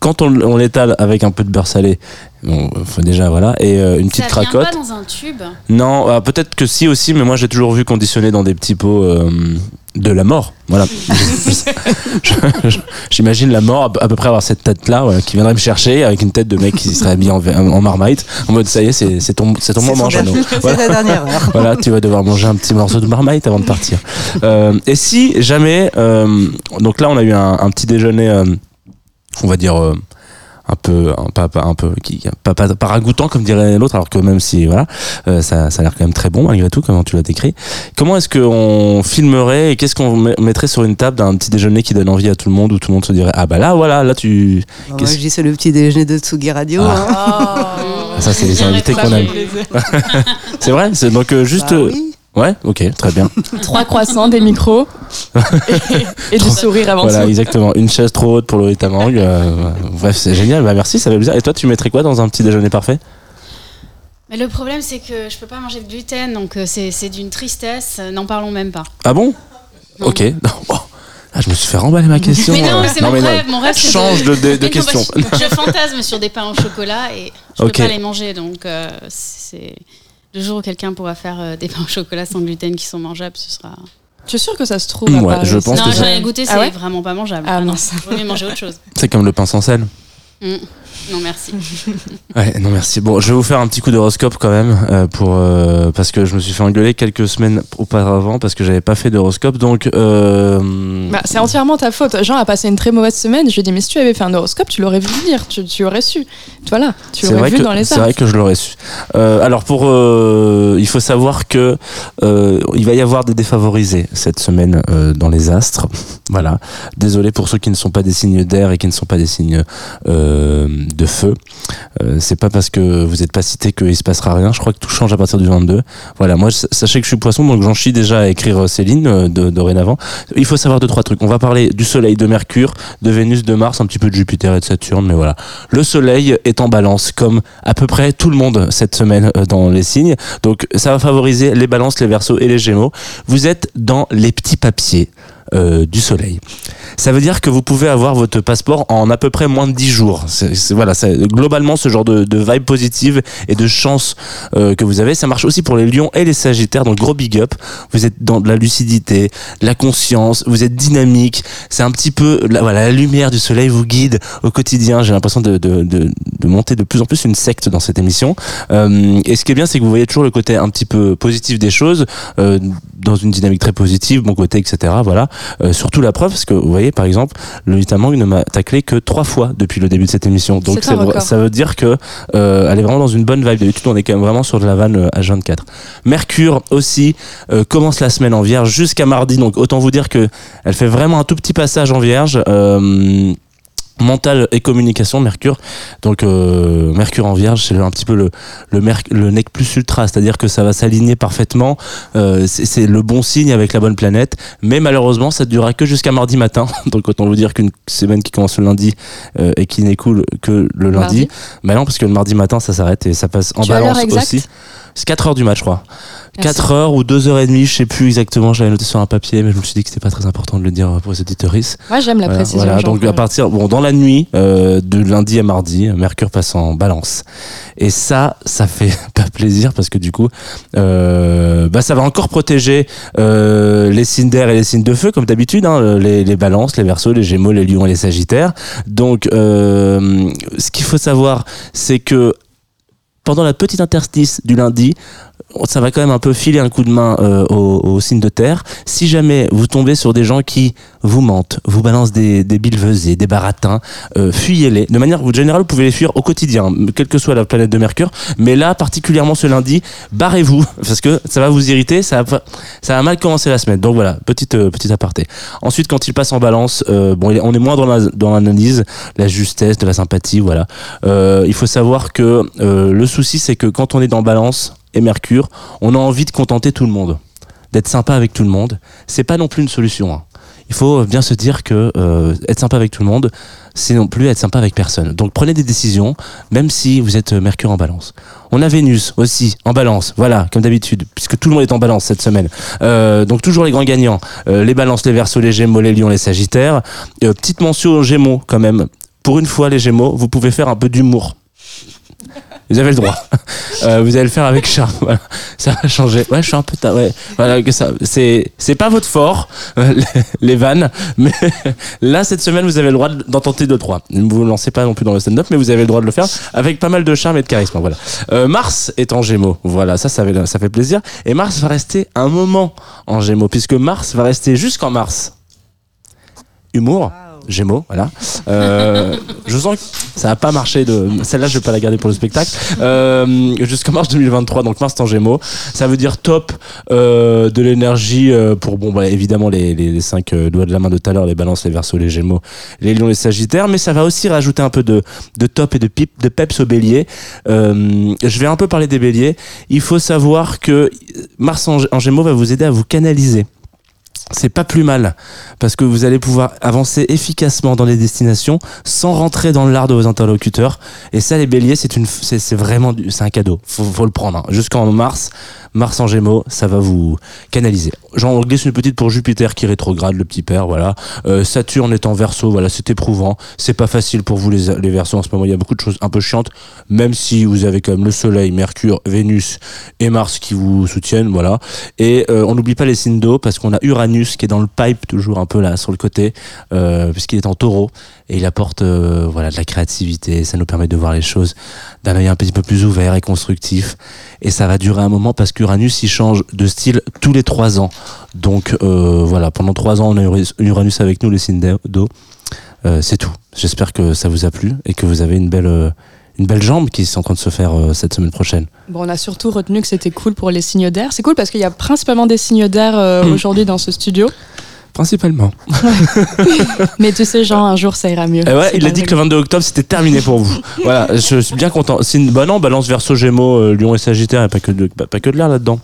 quand on, on l'étale avec un peu de beurre salé, bon, faut déjà, voilà, et euh, une petite Ça vient cracotte. pas dans un tube. Non, euh, peut-être que si aussi, mais moi j'ai toujours vu conditionner dans des petits pots euh, de la mort. Voilà. <laughs> <laughs> J'imagine la mort à peu- près avoir cette tête-là voilà, qui viendrait me chercher avec une tête de mec qui serait habillé en, en marmite, en mode ça y est, c'est ton, c'est ton moment, Jeannot. Voilà. la dernière heure. <laughs> Voilà, tu vas devoir manger un petit morceau de marmite avant de partir. Euh, et si jamais, euh, donc là on a eu un, un petit déjeuner euh, on va dire, euh, un peu, un, pas, pas- un peu, qui, pas, pas, pas ragoûtant comme dirait l'autre, alors que même si, voilà, euh, ça, ça a l'air quand même très bon malgré tout, comment tu l'as décrit. Comment est-ce qu'on filmerait et qu'est-ce qu'on met- mettrait sur une table d'un petit déjeuner qui donne envie à tout le monde où tout le monde se dirait, ah bah là, voilà, là tu. Moi, Qu'est-ce- je dis c'est le petit déjeuner de Tsugi Radio. Ah. hein. Oh. Ça, c'est les invités qu'on aime. <laughs> C'est vrai C'est donc euh, juste. Bah oui. Ouais, ok, très bien. <laughs> Trois croissants, des micros <laughs> et, et du sourire avant Voilà, tout. exactement. Une chaise trop haute pour Lolita Mang. euh, bref, c'est génial. Bah, merci, ça fait plaisir. Et toi, tu mettrais quoi dans un petit déjeuner parfait? Mais le problème, c'est que je peux pas manger de gluten, donc euh, c'est d'une tristesse. euh, N'en parlons même pas. Ah bon? Non. Ok. <laughs> Non, oh. Ah, je me suis fait remballer ma question. Mais non, Euh, c'est mon non. rêve. Mon rêve, c'est Change de, de- de Mais non, question. que Je fantasme sur des pains au chocolat et je Ok. peux pas les manger, donc euh, c'est le jour où quelqu'un pourra faire euh, des <laughs> pains au chocolat sans gluten qui sont mangeables, ce sera. Je suis sûre que ça se trouve. Ouais, à Paris, je pense ça. que non, ça- j'en ai goûté, c'est Ah ouais vraiment pas mangeable. Ah, non, mince. vaut mieux manger autre chose. C'est comme le pain sans sel. Mm. Non, merci. <laughs> Ouais, non merci. Bon, je vais vous faire un petit coup d'horoscope quand même euh, pour euh, parce que je me suis fait engueuler quelques semaines auparavant parce que j'avais pas fait d'horoscope. Donc euh, Bah, c'est entièrement ta faute. Jean a passé une très mauvaise semaine. Je lui ai dit, mais si tu avais fait un horoscope, tu l'aurais vu venir. Tu, tu aurais su. Voilà, tu vrai vu que dans les c'est vrai que je l'aurais su. Euh, alors pour euh, il faut savoir que euh, il va y avoir des défavorisés cette semaine euh, dans les astres. Voilà. Désolé pour ceux qui ne sont pas des signes d'air et qui ne sont pas des signes euh, de feu. Euh, c'est pas parce que vous n'êtes pas cité qu'il se passera rien. Je crois que tout change à partir du 22. Voilà, moi, sachez que je suis poisson, donc j'en chie déjà à écrire euh, Céline euh, de, dorénavant. Il faut savoir deux, trois trucs. On va parler du Soleil, de Mercure, de Vénus, de Mars, un petit peu de Jupiter et de Saturne, mais voilà. Le Soleil est en balance, comme à peu près tout le monde cette semaine dans les signes. Donc, ça va favoriser les balances, les versos et les gémeaux. Vous êtes dans les petits papiers. Euh, du soleil. Ça veut dire que vous pouvez avoir votre passeport en à peu près moins de 10 jours. C'est, voilà, c'est globalement ce genre de, de vibe positive et de chance euh, que vous avez. Ça marche aussi pour les lions et les sagittaires, donc gros big up. Vous êtes dans de la lucidité, la conscience, vous êtes dynamique. C'est un petit peu, la, voilà, la lumière du soleil vous guide au quotidien. J'ai l'impression de, de, de, de monter de plus en plus une secte dans cette émission. Euh, et ce qui est bien, c'est que vous voyez toujours le côté un petit peu positif des choses, euh, dans une dynamique très positive, bon côté, etc. Voilà. Euh, surtout la preuve, parce que vous voyez, par exemple, le Vitamang ne m'a taclé que trois fois depuis le début de cette émission. Donc C'est vrai- ça veut dire que euh, elle est vraiment dans une bonne vibe. D'habitude, on est quand même vraiment sur de la vanne euh, H24. Mercure aussi euh, commence la semaine en Vierge jusqu'à mardi. Donc autant vous dire que elle fait vraiment un tout petit passage en Vierge. Euh, mental et communication Mercure. Donc euh, Mercure en Vierge c'est un petit peu le le, merc- le nec plus ultra. C'est-à-dire que ça va s'aligner parfaitement. Euh, c'est le bon signe avec la bonne planète. Mais malheureusement ça ne durera que jusqu'à mardi matin. <laughs> Donc autant vous dire qu'une semaine qui commence le lundi euh, et qui n'écoule que le lundi. Mardi. mais non parce que le mardi matin ça s'arrête et ça passe en Tu balance aussi c'est 4 heures du match je crois Merci. 4 heures ou 2 heures et demie je sais plus exactement j'avais noté sur un papier mais je me suis dit que c'était pas très important de le dire pour les auditeuristes Moi, j'aime la voilà, précision. voilà, donc à partir, bon, dans la nuit, euh, de lundi à mardi, Mercure passe en balance. Et ça, ça fait <laughs> pas plaisir parce que du coup, euh, bah, ça va encore protéger euh, les signes d'air et les signes de feu, comme d'habitude, hein, les, les balances, les versos, les gémeaux, les lions et les sagittaires. Donc, euh, ce qu'il faut savoir, c'est que pendant la petite interstice du lundi, ça va quand même un peu filer un coup de main euh, aux, aux signes de terre. Si jamais vous tombez sur des gens qui vous mentent, vous balancent des, des billevesées, des baratins, euh, fuyez-les. De manière générale, vous pouvez les fuir au quotidien, quelle que soit la planète de Mercure. Mais là, particulièrement ce lundi, barrez-vous <laughs> parce que ça va vous irriter. Ça va, ça va mal commencer la semaine. Donc voilà, petite euh, petite aparté. Ensuite, quand il passe en balance, euh, bon, on est moins dans la- l'analyse, la justesse, de la sympathie, voilà. Euh, il faut savoir que euh, le souci, c'est que quand on est dans balance et Mercure, on a envie de contenter tout le monde, d'être sympa avec tout le monde. C'est pas non plus une solution. hein. Il faut bien se dire que euh, être sympa avec tout le monde, c'est non plus être sympa avec personne. Donc prenez des décisions, même si vous êtes euh, Mercure en balance. On a Vénus aussi en balance, voilà, comme d'habitude, puisque tout le monde est en balance cette semaine. Euh, donc toujours les grands gagnants, les balances, les versos, les gémeaux, les lions, les sagittaires. Petite mention aux gémeaux quand même. Pour une fois, les gémeaux, vous pouvez faire un peu d'humour. Vous avez le droit. <laughs> Euh, vous allez le faire avec charme. <laughs> Voilà. Ça va changer. Ouais, je suis un peu ta- ouais. Voilà que ça. C'est c'est pas votre fort euh, <laughs> les, vannes, mais là cette semaine vous avez le droit d'en tenter deux trois. Ne vous lancez pas non plus dans le stand-up, mais vous avez le droit de le faire avec pas mal de charme et de charisme. Voilà. Euh, Mars est en Gémeaux. Voilà, ça ça fait, ça fait plaisir. Et Mars va rester un moment en Gémeaux puisque Mars va rester jusqu'en mars. Humour. Gémeaux, voilà. Euh, je sens que ça n'a pas marché. De... Celle-là, je vais pas la garder pour le spectacle. Euh, Jusqu'en mars 2023, donc mars en Gémeaux. Ça veut dire top euh, de l'énergie euh, pour, bon, bah, évidemment, les, les, les cinq euh, doigts de la main de tout à l'heure, les balances, les versos, les gémeaux, les lions, les sagittaires. Mais ça va aussi rajouter un peu de, de top et de, pip, de peps au bélier. Euh, je vais un peu parler des béliers. Il faut savoir que Mars en, en gémeaux va vous aider à vous canaliser c'est pas plus mal parce que vous allez pouvoir avancer efficacement dans les destinations sans rentrer dans l'art de vos interlocuteurs. Et ça les béliers c'est vraiment c'est un cadeau. Faut, faut le prendre hein. jusqu'en mars Mars en Gémeaux ça va vous canaliser. J'en glisse une petite pour Jupiter qui rétrograde le petit père voilà. Euh, Saturne est en Verseau voilà c'est éprouvant. C'est pas facile pour vous les les Verseaux en ce moment. Il y a beaucoup de choses un peu chiantes même si vous avez quand même le Soleil Mercure Vénus et Mars qui vous soutiennent voilà. Et euh, on n'oublie pas les signes d'eau parce qu'on a Uranus qui est dans le pipe toujours un peu là sur le côté euh, puisqu'il est en taureau et il apporte euh, voilà de la créativité ça nous permet de voir les choses d'un œil un petit peu plus ouvert et constructif. Et ça va durer un moment parce qu'Uranus il change de style tous les trois ans. Donc euh, voilà pendant trois ans on a Ur- Uranus avec nous les signes d'eau. C'est tout. J'espère que ça vous a plu et que vous avez une belle une belle jambe qui est en train de se faire euh, cette semaine prochaine Bon, on a surtout retenu que c'était cool pour les signes d'air. C'est cool parce qu'il y a principalement des signes d'air euh, Mm. aujourd'hui dans ce studio. principalement <laughs> Mais tu sais, Jean, un jour ça ira mieux. Eh ouais, il a dit que le 22 octobre c'était terminé pour vous. <laughs> voilà, je suis bien content. C'est une bonne an, balance verso Gémeaux, euh, Lion et Sagittaire, et pas que de, pas, pas que de l'air là-dedans.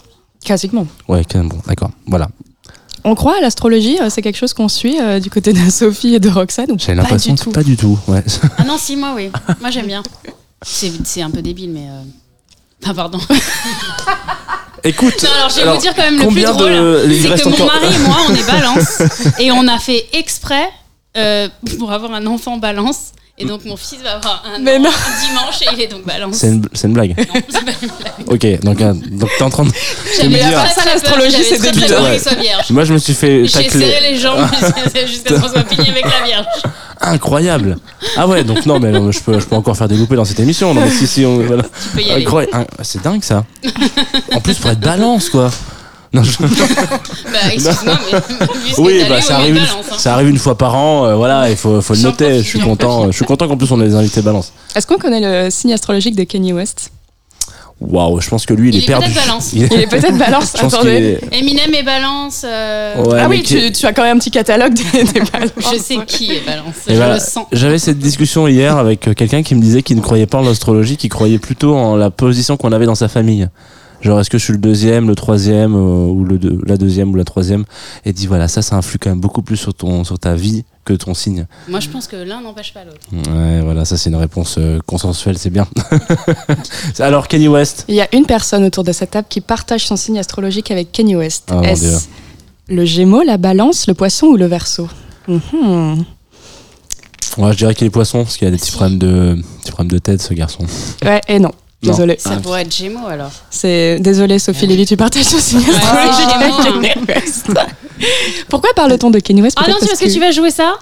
Classiquement. Ouais, quand même, bon, d'accord. Voilà. On croit à l'astrologie, c'est quelque chose qu'on suit euh, du côté de <laughs> Sophie et de Roxane ou J'ai pas l'impression du que tout pas du tout. Ouais. Ah non, si, moi, oui. Moi, j'aime bien. C'est un peu débile, mais. <laughs> Ah, pardon. <laughs> Écoute, Non, alors je vais alors, vous dire quand même le plus drôle. il C'est que mon encore- mari et moi, on est <laughs> balance. et on a fait exprès euh, pour avoir un enfant balance. Et donc mon fils va avoir un, Mais an- non. un dimanche et il est donc balance. c'est une, c'est une blague. Non, c'est pas une blague. <laughs> Ok, donc, euh, donc t'es en train de. J'avais me dire- très, Ça, très l'astrologie, j'avais c'est très, très débile. peur Ouais. qu'il soit vierge. Moi, je me suis fait J'ai serré tacler. les jambes jusqu'à jusqu'à ce qu'on soit fini avec la vierge. Incroyable. Ah ouais, donc non, mais non, je peux, je peux encore faire des loupés dans cette émission. Non, mais si, si, on, voilà. Tu peux y aller. Incroyable. Ah, C'est dingue ça. En plus, pour être balance, quoi. Non, je- <laughs> Bah, excuse-moi, mais Oui, bah, ça est arrive, une, balance. hein. ça arrive une fois par an, euh, voilà, il faut, faut le noter. Je suis content, profite. je suis content qu'en plus on ait des invités balance. Est-ce qu'on connaît le signe astrologique de Kanye West? Waouh, je pense que lui, il, Il est est perdu. peut-être balance. Il est- est peut-être balance, attendez. est- Eminem et balance. euh, Ouais, ah oui, tu, tu as quand même un petit catalogue des, des balances. Je sais qui est balance. Et je le sens. J'avais cette discussion hier avec euh, quelqu'un qui me disait qu'il ne croyait pas en l'astrologie, qu'il croyait plutôt en la position qu'on avait dans sa famille. Genre, est-ce que je suis le deuxième, le troisième, euh, ou le deux- la deuxième ou la troisième Et dit voilà, ça, ça influe quand même beaucoup plus sur, ton, sur ta vie que ton signe. Moi, je pense que l'un n'empêche pas l'autre. Ouais, voilà, ça, c'est une réponse euh, consensuelle, c'est bien. <laughs> Alors, Kenny West Il y a une personne autour de cette table qui partage son signe astrologique avec Kanye West. Ah. Est-ce le Gémeaux, la Balance, le Poisson ou le Verseau Mhm. Ouais, je dirais qu'il est poisson, parce qu'il a des petits problèmes de, petits problèmes de tête, ce garçon. Ouais, et non. Désolé. Ça pourrait être Gémeaux alors. C'est désolé Sophie Lévy, tu partages c'est West. <laughs> Pourquoi parle-t-on de Kanye West Ah non, tu parce que tu vas jouer ça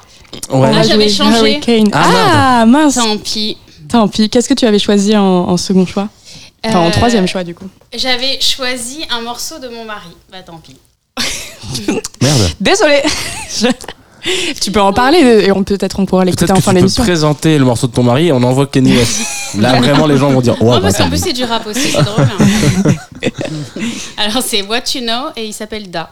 Ah, j'avais changé. Hurricane. Ah, Ah, mince. Tant pis. Tant pis. Qu'est-ce que tu avais choisi en, en second choix Enfin, en Euh, troisième choix du coup. J'avais choisi un morceau de mon mari. Bah tant pis. Merde. <laughs> Désolé. <laughs> <laughs> Tu peux en parler et on peut-être on pourra l'écouter Peut-être en que fin tu peux d'émission. présenter le morceau de ton mari et on envoie Kenny West. Là, <laughs> vraiment, les gens vont dire Ouais, non, bah, parce qu'en plus c'est du rap aussi, c'est drôle. hein. <laughs> Alors c'est What You Know et il s'appelle Da.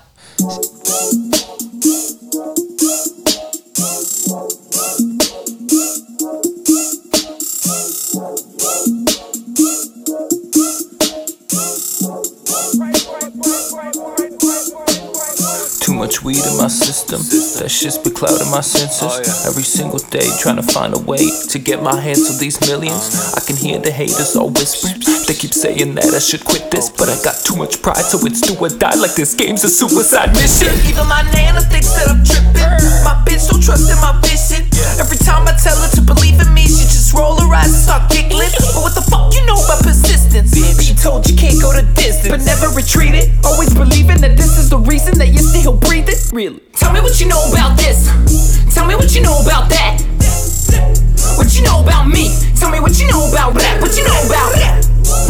Much weed in my system. That shit's been clouding my senses. Oh, Every single day, trying to find a way to get my hands on these millions. I can hear the haters all whispering. They keep saying that I should quit this, but I got too much pride, so it's do or die. Like this game's a suicide mission. Even my nana thinks that I'm tripping. My bitch don't trust in my vision. Every time I tell her to believe in me, she just roll her eyes and start giggling. But what the fuck you know about persistence? Be told you can't go the distance, but never retreated. Always believing that this is the reason that you're still breathing. Really? Tell me what you know about this. Tell me what you know about that. What you know about me? Tell me what you know about rap. What you know about rap?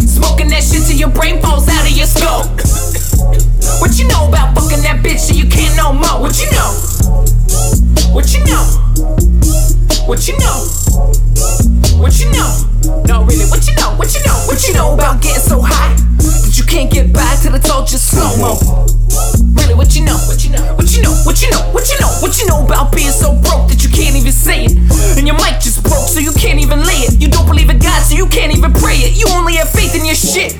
Smoking that shit till your brain falls out of your skull. What you know about fucking that bitch so you can't no more? What you know? What you know? What you know? What you know? No, really, what you know? What you know? What you know about getting so high can't get by till it's all just slow mo? Really, what you know? What you know? What you know? What you know? What you know? What you know about being so broke that you can't even say it? And your mic just broke, so you can't even lay it. You don't believe in God, so you can't even pray it. You only have faith in your shit.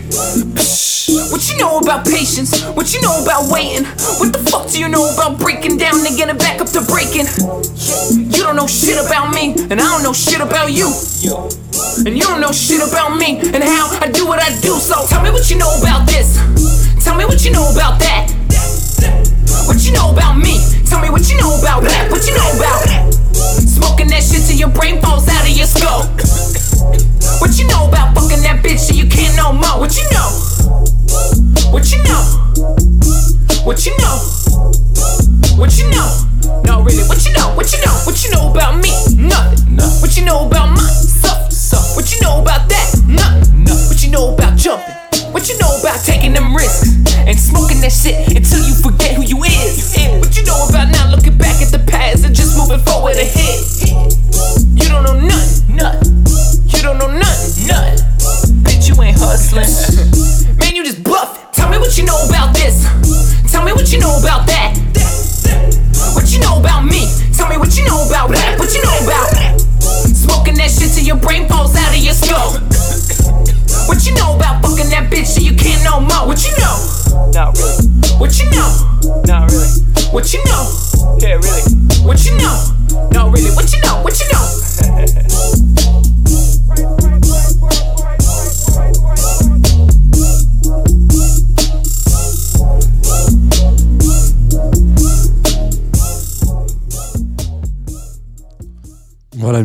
What you know about patience? What you know about waiting? What the fuck do you know about breaking down and getting back up to breaking? You don't know shit about me, and I don't know shit about you. And you don't know shit about me and how I do what I do. So tell me what you know about this. Tell me what you know about that. What you know about me? Tell me what you know about that. What you know about smoking that shit till your brain falls out of your skull. What you know about fucking that bitch so you can't no more? What you know? What you know? What you know? What you know? No, really, what you know? What you know? What you know about me?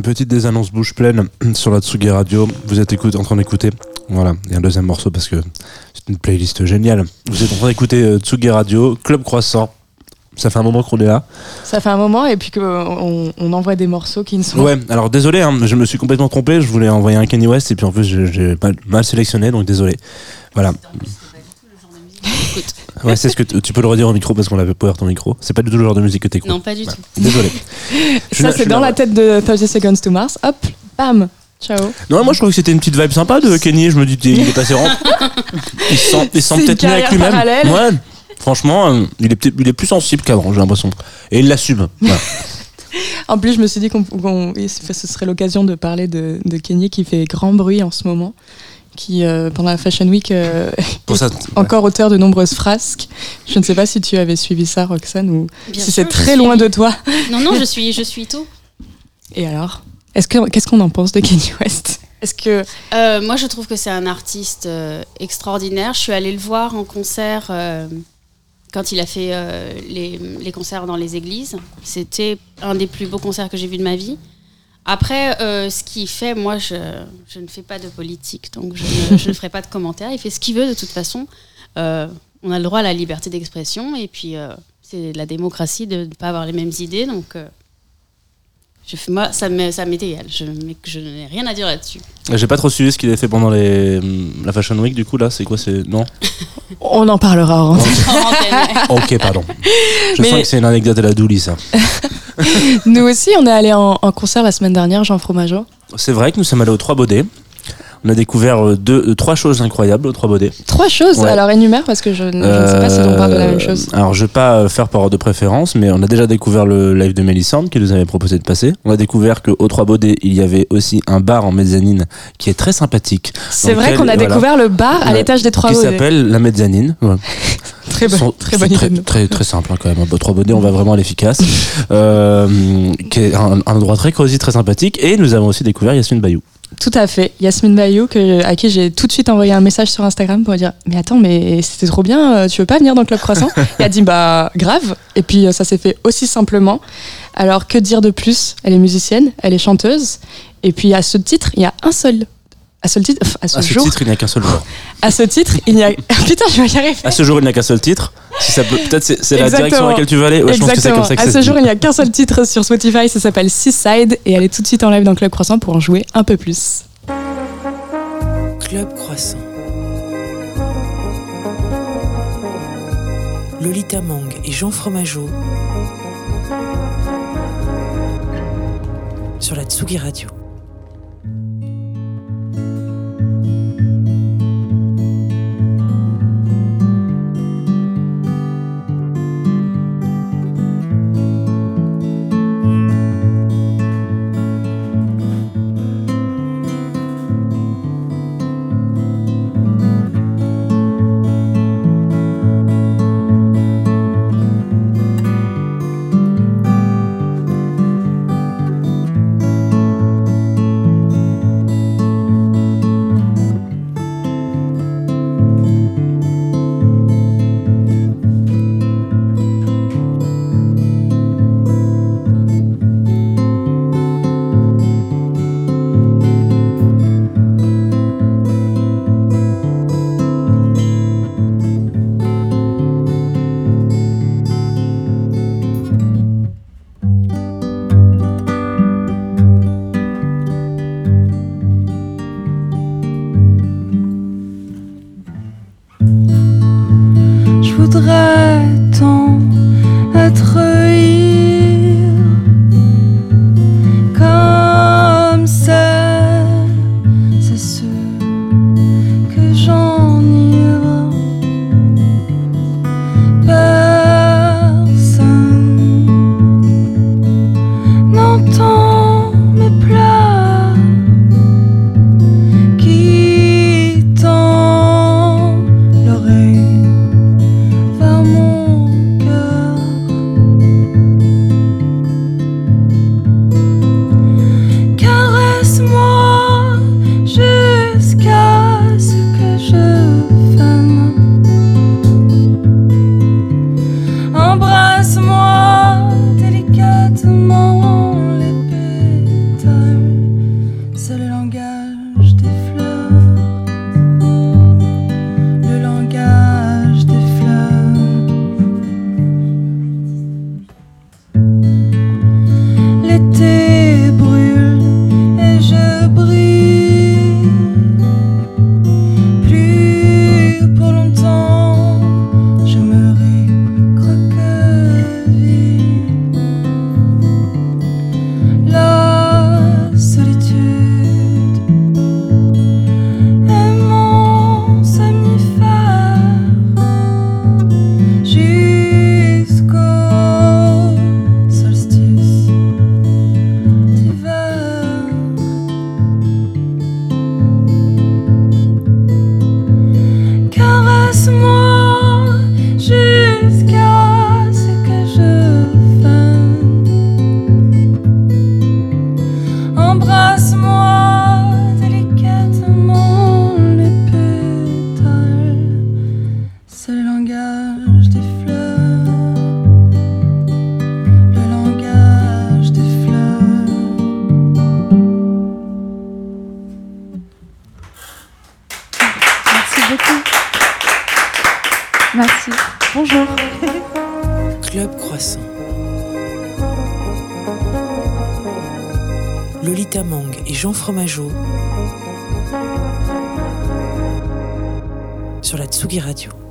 Petite des annonces bouche pleine <clears throat> sur la Tsugi Radio. Vous êtes écoute- en train d'écouter. Voilà, il y a un deuxième morceau parce que c'est une playlist géniale. Vous êtes en train d'écouter euh, Tsugi Radio, Club Croissant. Ça fait un moment qu'on est là. Ça fait un moment et puis qu'on on envoie des morceaux qui ne sont Ouais, alors désolé, hein, je me suis complètement trompé. Je voulais envoyer un Kanye West et puis en plus j'ai- mal, mal sélectionné, donc désolé. Voilà. Ouais, c'est ce que tu peux le redire au micro parce qu'on l'avait pas ton micro. C'est pas du tout le genre de musique que t'écoutes. Non, pas du Ouais. tout. Désolé. <laughs> Ça, c'est dans là, la tête de 30 Seconds to Mars. Hop, bam, ciao. Non, moi je trouve que c'était une petite vibe sympa de Kenny. Je me dis, il est passé rond. <laughs> Il se sent, sent peut-être mieux avec lui-même. Ouais. Franchement, euh, il est, il est plus sensible qu'avant, j'ai l'impression. Et il l'assume. <laughs> En plus, je me suis dit qu'on ce ce serait l'occasion de parler de, de Kenny qui fait grand bruit en ce moment, qui euh, pendant la Fashion Week euh, Pour ça, encore auteur de nombreuses frasques. Je ne sais pas si tu avais suivi ça, Roxane, ou Bien si c'est très suis- loin de toi. Non, non, je suis, je suis tout. Et alors Est-ce que qu'est-ce qu'on en pense de Kenny West? Est-ce que Euh, moi, je trouve que c'est un artiste euh, extraordinaire. Je suis allée le voir en concert euh, quand il a fait euh, les, les concerts dans les églises. C'était un des plus beaux concerts que j'ai vus de ma vie. Après, euh, ce qu'il fait, moi, je, je ne fais pas de politique, donc je ne, ferai pas de commentaires. Il fait ce qu'il veut de toute façon. Euh, on a le droit à la liberté d'expression, et puis euh, c'est la démocratie de ne pas avoir les mêmes idées. Donc, je fais, moi, ça m'est égal. Je, je n'ai rien à dire là-dessus. J'ai pas trop suivi ce qu'il a fait pendant les, la Fashion Week, du coup, là. C'est quoi C'est. Non? <laughs> On en parlera en. <laughs> Ok, pardon. Je Mais- sens que c'est une anecdote à la Douli, ça. <laughs> Nous aussi, on est allé en, en concert la semaine dernière, Jean Fromageau. C'est vrai que nous sommes allés aux Trois Baudets. On a découvert euh, deux, euh, trois choses incroyables aux Trois Baudets. Trois choses. Ouais. Alors énumère parce que je, ne- je ne sais pas si on parle de la même Euh, chose. Alors, je vais pas faire par ordre de préférence, mais on a déjà découvert le live de Mélissande qui nous avait proposé de passer. On a découvert qu'aux Trois Baudets, il y avait aussi un bar en mezzanine qui est très sympathique, C'est vrai qu'on a voilà. découvert le bar à l'étage des Trois qui Baudets. s'appelle la mezzanine. Ouais. <laughs> Très bonne, Sont- très c'est bonne très, idée. très, très simple hein, quand même. Bah, Trois Baudets, on va vraiment à l'efficace. <laughs> Euh, qui est un, un endroit très cosy, très sympathique. Et nous avons aussi découvert Yasmine Bayou. Tout à fait. Yasmine Bayou, que, à qui j'ai tout de suite envoyé un message sur Instagram pour dire Mais attends, mais c'était trop bien, euh, tu veux pas venir dans le Club Croissant Et <laughs> elle a dit Bah, grave. Et puis euh, ça s'est fait aussi simplement. Alors, que dire de plus? Elle est musicienne, elle est chanteuse. Et puis à ce titre, il y a un seul. À ce titre, enfin, à ce À ce jour, titre, il n'y a qu'un seul jour. <laughs> à ce titre, il y a. <laughs> Putain, je vais y arriver. À ce jour, il n'y a qu'un seul titre. Si ça peut, peut-être c'est, c'est la direction dans laquelle tu veux aller. Ouais, je pense que c'est Exactement. comme ça que à ce jour, dit. il n'y a qu'un seul titre sur Spotify, ça s'appelle Seaside, et elle est tout de suite en live dans le Club Croissant pour en jouer un peu plus. Club Croissant. Lolita Mang et Jean Fromageau sur la Tsugi Radio. Je Jean Fromageau sur la Tsugi Radio.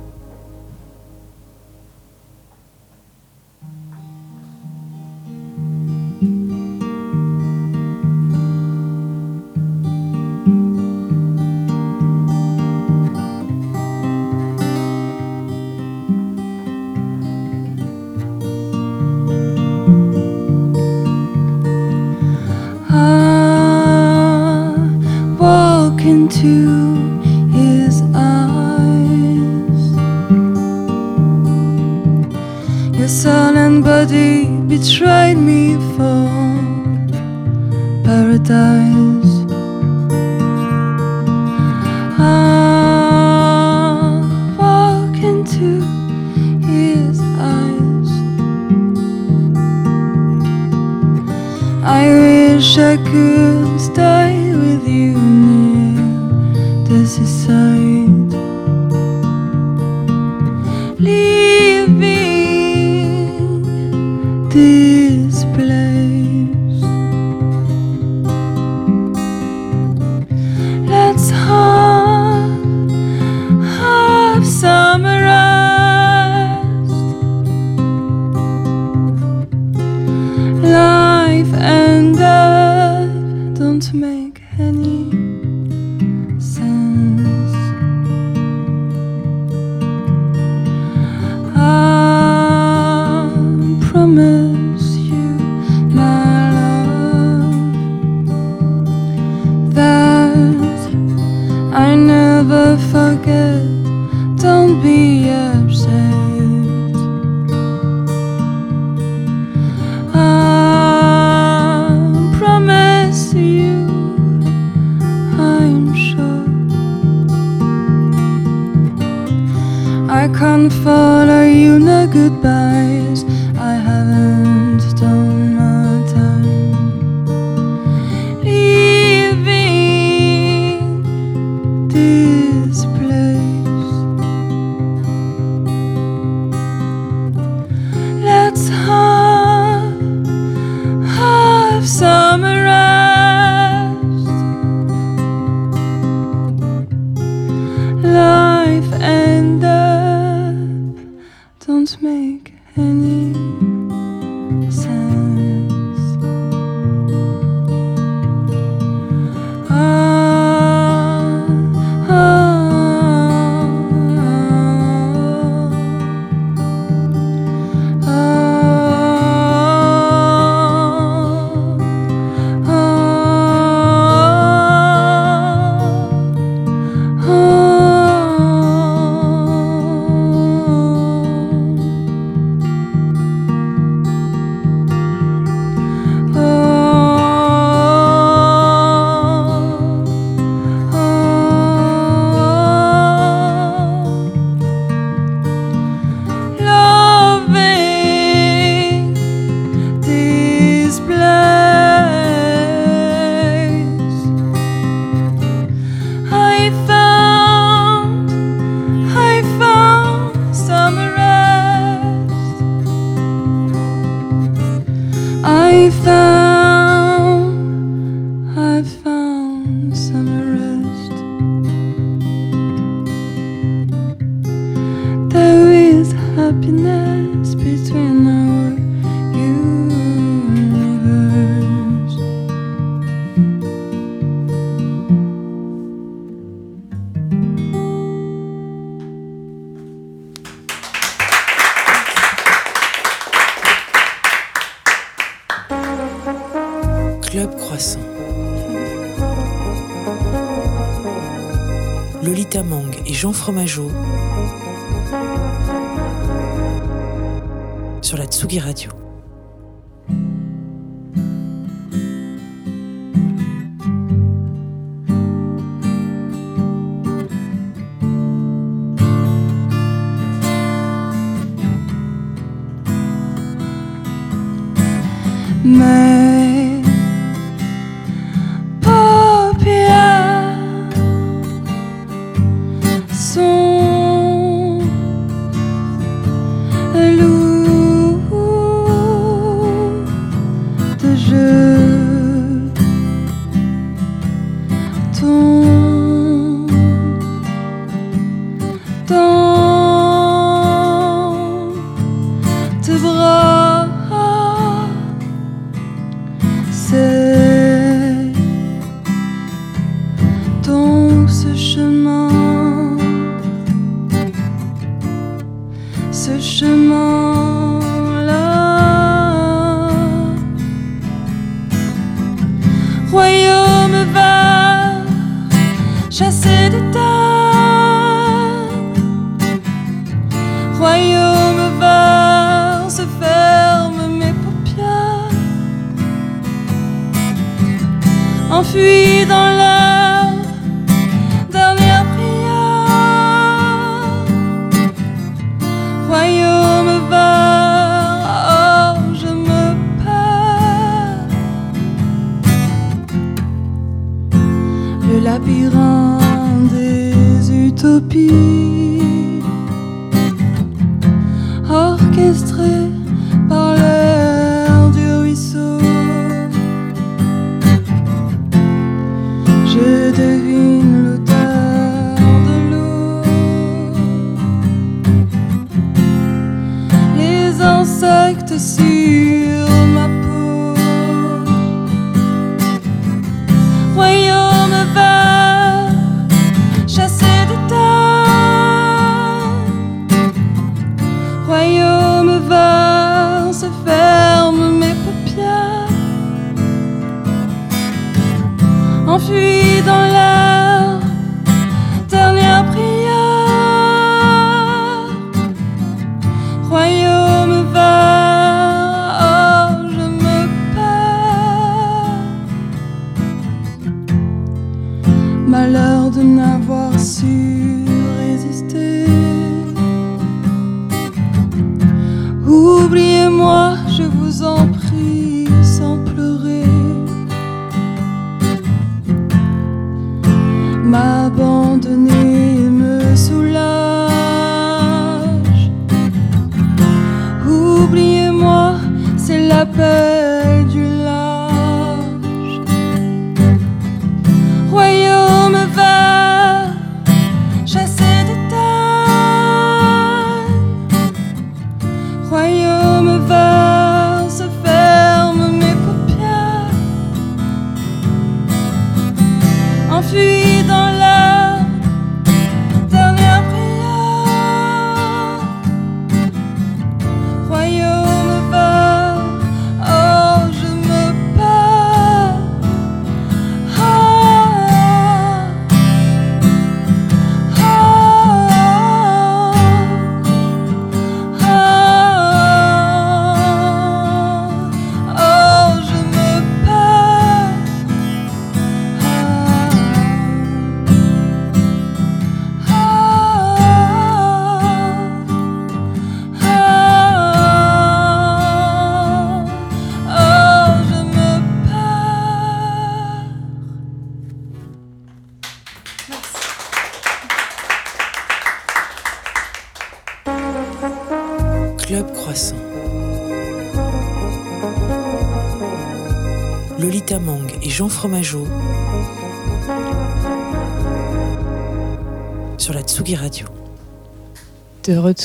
Sur la Tsugi Radio.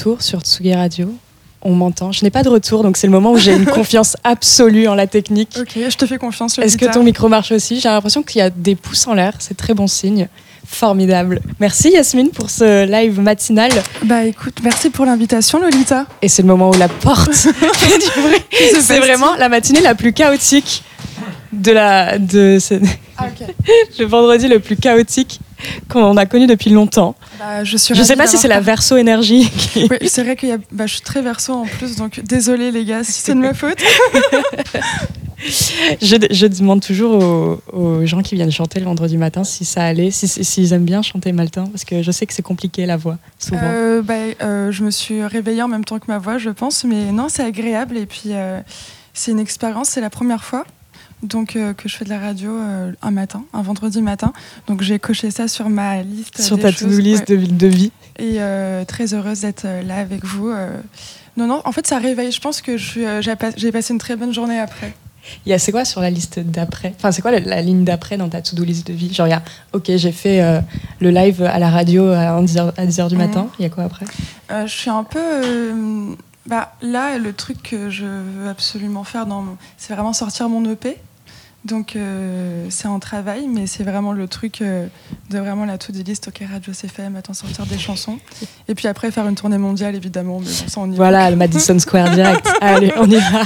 Retour sur Tsugi Radio. On m'entend. Je n'ai pas de retour, donc c'est le moment où j'ai une <laughs> confiance absolue en la technique. Ok, je te fais confiance. Est-ce que ton micro marche aussi? J'ai l'impression qu'il y a des pouces en l'air. C'est très bon signe. Formidable. Merci Yasmine pour ce live matinal. Bah écoute, merci pour l'invitation, Lolita. Et c'est le moment où la porte <laughs> fait du bruit. C'est vraiment la matinée la plus chaotique de la de Ah, <laughs> le vendredi le plus chaotique qu'on a connu depuis longtemps. Bah, je Je sais pas si c'est la verso énergie. <laughs> qui- Oui, c'est vrai que bah, je suis très verso en plus, donc désolée les gars si c'est de ma faute. <laughs> Je, je demande toujours aux, aux gens qui viennent chanter le vendredi matin si ça allait, si- si- s'ils aiment bien chanter maltain, parce que je sais que c'est compliqué la voix, souvent. Euh, bah, euh, je me suis réveillée en même temps que ma voix, je pense, mais non, c'est agréable et puis euh, c'est une expérience, c'est la première fois. Donc euh, que je fais de la radio euh, un matin, un vendredi matin. Donc j'ai coché ça sur ma liste. Sur des ta to-do list ouais. de, de vie. Et euh, très heureuse d'être euh, là avec vous. euh. Non, non, en fait ça réveille. Je pense que je suis, euh, j'ai pas- j'ai passé une très bonne journée après. Il y a c'est quoi sur la liste d'après? Enfin, c'est quoi la, la ligne d'après dans ta to-do list de vie? Genre, il y a, ok, j'ai fait euh, le live à la radio à 10h, à 10 heures du Mhm. matin. Il y a quoi après? Euh, je suis un peu. euh, bah, là, le truc que je veux absolument faire, dans mon- c'est vraiment sortir mon EP. Donc, euh, c'est en travail, mais c'est vraiment le truc euh, de vraiment la to-do list. Ok, Radio CFM, attends, sortir des chansons. Et puis après, faire une tournée mondiale, évidemment. Mais bon, ça, on y va. Voilà, le Madison Square direct. <laughs> Allez, on y va.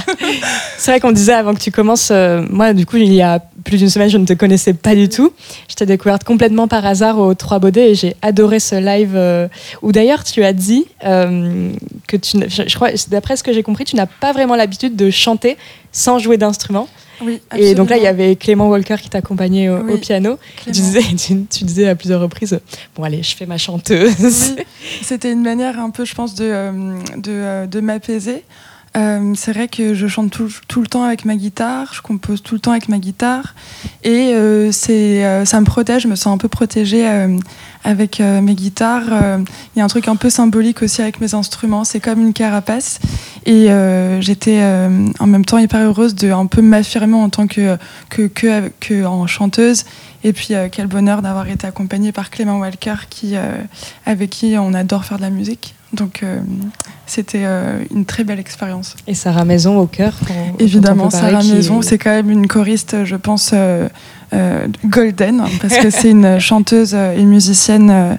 C'est vrai qu'on disait avant que tu commences, euh, moi, du coup, il y a plus d'une semaine, je ne te connaissais pas du tout. Je t'ai découverte complètement par hasard aux Trois Baudets et j'ai adoré ce live où d'ailleurs tu as dit que tu, je crois, d'après ce que j'ai compris, tu n'as pas vraiment l'habitude de chanter sans jouer d'instrument. Oui, Et donc là, il y avait Clément Walker qui t'accompagnait au, Oui, au piano. Tu disais, tu, tu disais à plusieurs reprises, bon allez, je fais ma chanteuse. Oui, c'était une manière un peu, je pense, de, euh, de, euh, de m'apaiser. Euh, c'est vrai que je chante tout, le temps avec ma guitare, je compose tout le temps avec ma guitare, et euh, c'est, euh, ça me protège, je me sens un peu protégée avec mes guitares. Il y a un truc un peu symbolique aussi avec mes instruments, c'est comme une carapace. Et j'étais en même temps hyper heureuse de un peu m'affirmer en tant que, que, que, que en chanteuse. Et puis quel bonheur d'avoir été accompagnée par Clément Walker, qui, avec qui on adore faire de la musique. Donc euh, c'était euh, une très belle expérience. Et Sarah Maison au cœur. Évidemment, Sarah qui- Maison, c'est quand même une choriste, je pense, euh, euh, golden, parce que c'est une <laughs> chanteuse et musicienne euh,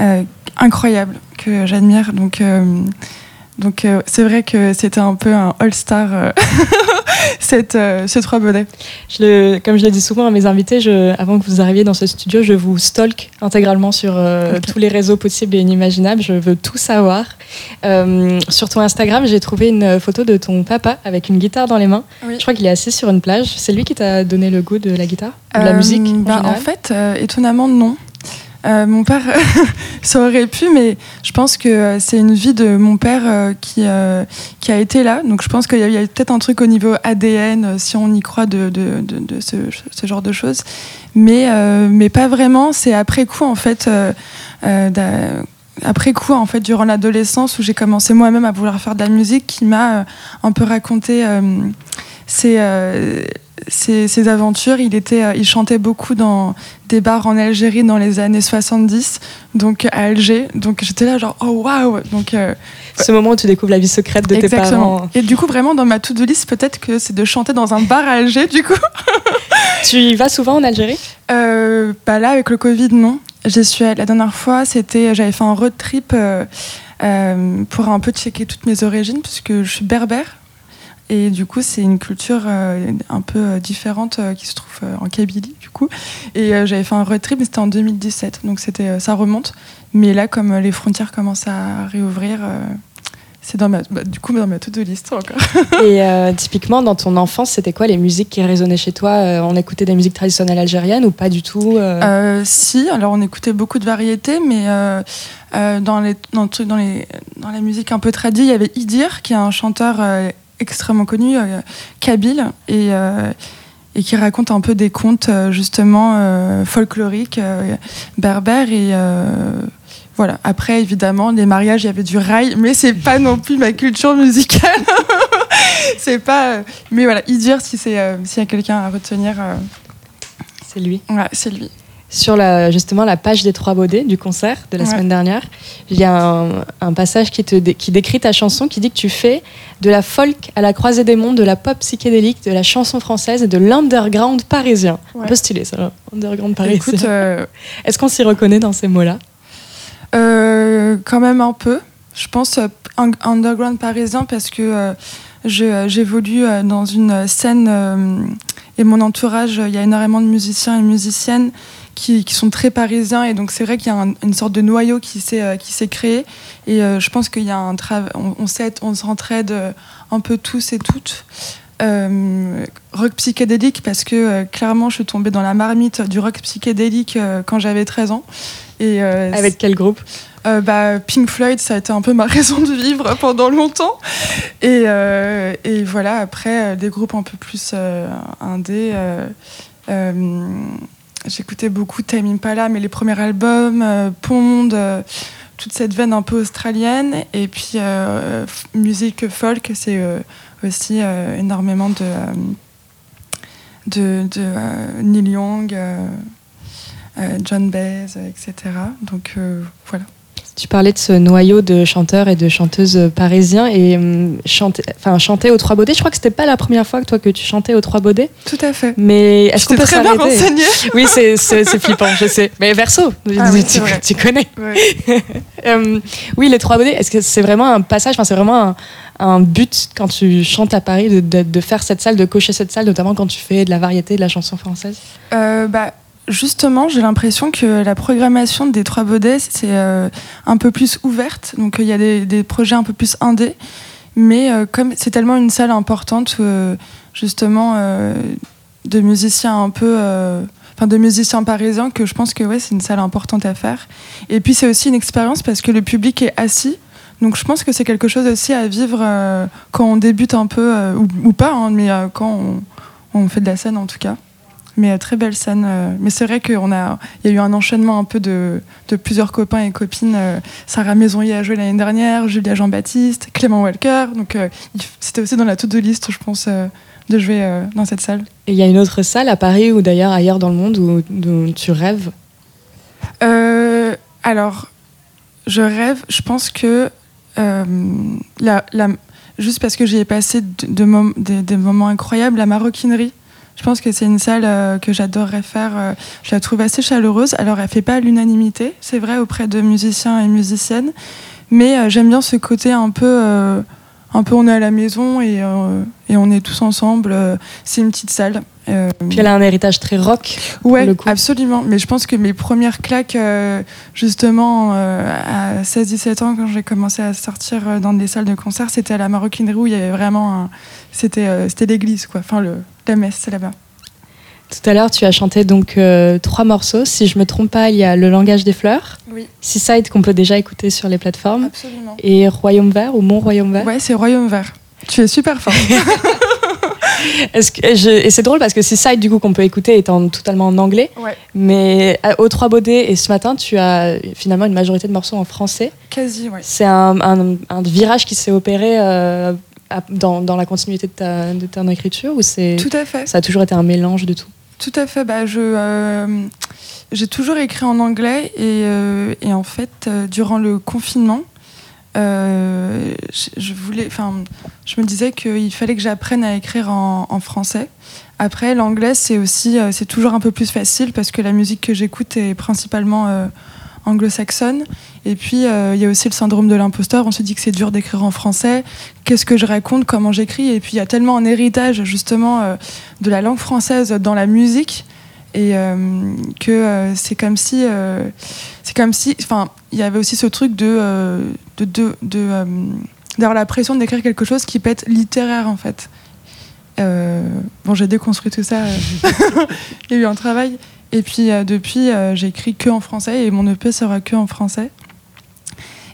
euh, incroyable que j'admire. Donc, euh, donc euh, c'est vrai que c'était un peu un all-star, euh, <laughs> <laughs> cette, euh, ces trois. Je le- comme je le dis souvent à mes invités, je, avant que vous arriviez dans ce studio, je vous stalk intégralement sur euh, <laughs> tous les réseaux possibles et inimaginables. Je veux tout savoir. Euh, sur ton Instagram, j'ai trouvé une photo de ton papa avec une guitare dans les mains. Oui. Je crois qu'il est assis sur une plage. C'est lui qui t'a donné le goût de la guitare? De la musique en bah, En fait, étonnamment, non. Euh, mon père, <laughs> ça aurait pu, mais je pense que euh, c'est une vie de mon père euh, qui, a été là. Donc je pense qu'il y a, peut-être un truc au niveau ADN, si on y croit, de, ce, genre de choses. Mais, mais pas vraiment. C'est après coup, en fait. après coup, en fait, durant l'adolescence, où j'ai commencé moi-même à vouloir faire de la musique, qui m'a un peu raconté ses, euh, ses, ses aventures. Il, était, euh, il chantait beaucoup dans des bars en Algérie dans les années 70, donc à Alger. Donc j'étais là, genre, oh waouh! Donc, euh, Ce moment où tu découvres la vie secrète de tes exactement. parents. Et du coup, vraiment, dans ma to-do list, peut-être que c'est de chanter dans un bar à Alger, du coup. <laughs> Tu y vas souvent en Algérie? Euh, bah là, avec le Covid, non. J'y suis allée la dernière fois, c'était, j'avais fait un road trip euh, euh, pour un peu checker toutes mes origines, puisque je suis berbère. Et du coup, c'est une culture euh, un peu euh, différente euh, qui se trouve en Kabylie, du coup. Et j'avais fait un road trip, mais c'était en 2017, donc c'était, ça remonte. Mais là, comme les frontières commencent à réouvrir, c'est dans ma, bah, du coup dans ma to-do list encore. <laughs> Et euh, typiquement, dans ton enfance, c'était quoi les musiques qui résonnaient chez toi? Euh, On écoutait des musiques traditionnelles algériennes ou pas du tout euh? Si, alors on écoutait beaucoup de variétés, mais dans, les, dans, dans, les, dans la musique un peu tradie, il y avait Idir, qui est un chanteur extrêmement connu, euh, kabyle, et, euh, et qui raconte un peu des contes euh, justement folkloriques, berbères, et, voilà. Après, évidemment, les mariages, il y avait du rail, mais c'est pas non plus ma culture musicale. <laughs> c'est pas. Mais voilà, Idir, si c'est s'il y a quelqu'un à retenir, C'est lui. ouais, c'est lui. Sur la, justement la page des Trois Baudets du concert de la Ouais. semaine dernière, il y a un, un passage qui, te dé- qui décrit ta chanson qui dit que tu fais de la folk à la croisée des mondes, de la pop psychédélique, de la chanson française et de l'underground parisien. Un peu stylé ça, underground parisien. Écoute, euh, <laughs> Est-ce qu'on s'y reconnaît dans ces mots-là? Euh, quand même un peu. Je pense euh, un- underground parisien parce que j'évolue dans une scène et mon entourage, il y a énormément de musiciens et musiciennes qui, qui sont très parisiens et donc c'est vrai qu'il y a un- une sorte de noyau qui s'est euh, qui s'est créé et euh, je pense qu'il y a un travail, on, on on s'entraide euh, un peu tous et toutes. Euh, rock psychédélique parce que euh, clairement je suis tombée dans la marmite du rock psychédélique euh, quand j'avais 13 ans et Avec quel groupe? Bah, Pink Floyd, ça a été un peu ma <laughs> raison de vivre pendant longtemps. Et, et voilà, après, des groupes un peu plus indés. J'écoutais beaucoup Time Impala, mais les premiers albums, euh, Pond, euh, toute cette veine un peu australienne. Et puis, euh, musique folk, c'est euh, aussi énormément de, de, de Neil Young. John Baez, etc. Donc voilà. Tu parlais de ce noyau de chanteurs et de chanteuses parisiens et hum, chanter, enfin, chanter aux Trois Baudets. Je crois que c'était pas la première fois que toi que tu chantais aux Trois Baudets. Tout à fait. Mais est-ce qu'on peut très bien s'arrêter? renseignée. Oui, c'est flippant, je sais. Mais verso, Ah oui, tu, connais. Ouais. Euh, <laughs> oui, les Trois Baudets, est-ce que c'est vraiment un passage, enfin, c'est vraiment un, un but quand tu chantes à Paris de, de- de faire cette salle, de cocher cette salle, notamment quand tu fais de la variété, de la chanson française? Euh, bah, justement, j'ai l'impression que la programmation des Trois Baudets, c'est euh, un peu plus ouverte. Donc il y a des, projets un peu plus indés. Mais euh, comme c'est tellement une salle importante, euh, justement, euh, de musiciens un peu. euh, Enfin, de musiciens parisiens, que je pense que ouais, c'est une salle importante à faire. Et puis, c'est aussi une expérience parce que le public est assis. Donc, je pense que c'est quelque chose aussi à vivre euh, quand on débute un peu, euh, ou, pas, hein, mais euh, quand on fait de la scène en tout cas. Mais euh, très belle scène. euh, mais c'est vrai qu'il y a eu un enchaînement un peu de, de plusieurs copains et copines. euh, Sarah Maisonnier a joué l'année dernière, Julia Jean-Baptiste, Clément Walker. Donc il- c'était aussi dans la to-do list, je pense, de jouer dans cette salle. Et il y a une autre salle à Paris ou d'ailleurs ailleurs dans le monde où, où tu rêves? Euh, alors, je rêve, je pense que euh, la, la- juste parce que j'y ai passé de- de mom- des, des moments incroyables, la maroquinerie. Je pense que c'est une salle euh, que j'adorerais faire. euh, je la trouve assez chaleureuse. Alors, elle fait pas l'unanimité, c'est vrai, auprès de musiciens et musiciennes. Mais euh, j'aime bien ce côté un peu, un peu on est à la maison et, on est tous ensemble. c'est une petite salle. Euh, Puis elle a un héritage très rock. Ouais, le coup. absolument. Mais je pense que mes premières claques, euh, justement, euh, à 16-17 ans, quand j'ai commencé à sortir euh, dans des salles de concert, c'était à la Maroquinerie où il y avait vraiment un. C'était c'était l'église, quoi. Enfin, le, la messe, c'est là-bas. Tout à l'heure, tu as chanté donc trois morceaux. Si je me trompe pas, il y a Le langage des fleurs, Oui. Seaside qu'on peut déjà écouter sur les plateformes, Absolument. et Royaume vert ou Mon Royaume vert. Ouais, c'est Royaume Vert. Tu es super fort. <laughs> Est-ce que, et je- et c'est drôle parce que Seaside, du coup, qu'on peut écouter est en, totalement en anglais. ouais, Mais à- aux Trois Baudets et ce matin, tu as finalement une majorité de morceaux en français. quasi, ouais. C'est un, un- un virage qui s'est opéré euh, dans, dans la continuité de, ta, de ton écriture ou c'est Tout à fait. ça a toujours été un mélange de tout? Tout à fait. Bah, je, euh, j'ai toujours écrit en anglais et, euh, et en fait, euh, durant le confinement, euh, je, voulais, enfin, je me disais qu'il fallait que j'apprenne à écrire en, français. Après, l'anglais, c'est aussi, euh, c'est toujours un peu plus facile parce que la musique que j'écoute est principalement euh, anglo-saxonne. Et puis, il y a aussi le syndrome de l'imposteur. On se dit que c'est dur d'écrire en français. Qu'est-ce que je raconte? Comment j'écris? Et puis, il y a tellement un héritage, justement, de la langue française dans la musique. Et euh, que euh, c'est comme si. euh, c'est comme si. Enfin, il y avait aussi ce truc de. de, de, de, d'avoir la pression d'écrire quelque chose qui peut être littéraire, en fait. Bon, j'ai déconstruit tout ça. <laughs> il y a eu un travail. Et puis depuis, j'écris que en français et mon EP sera que en français.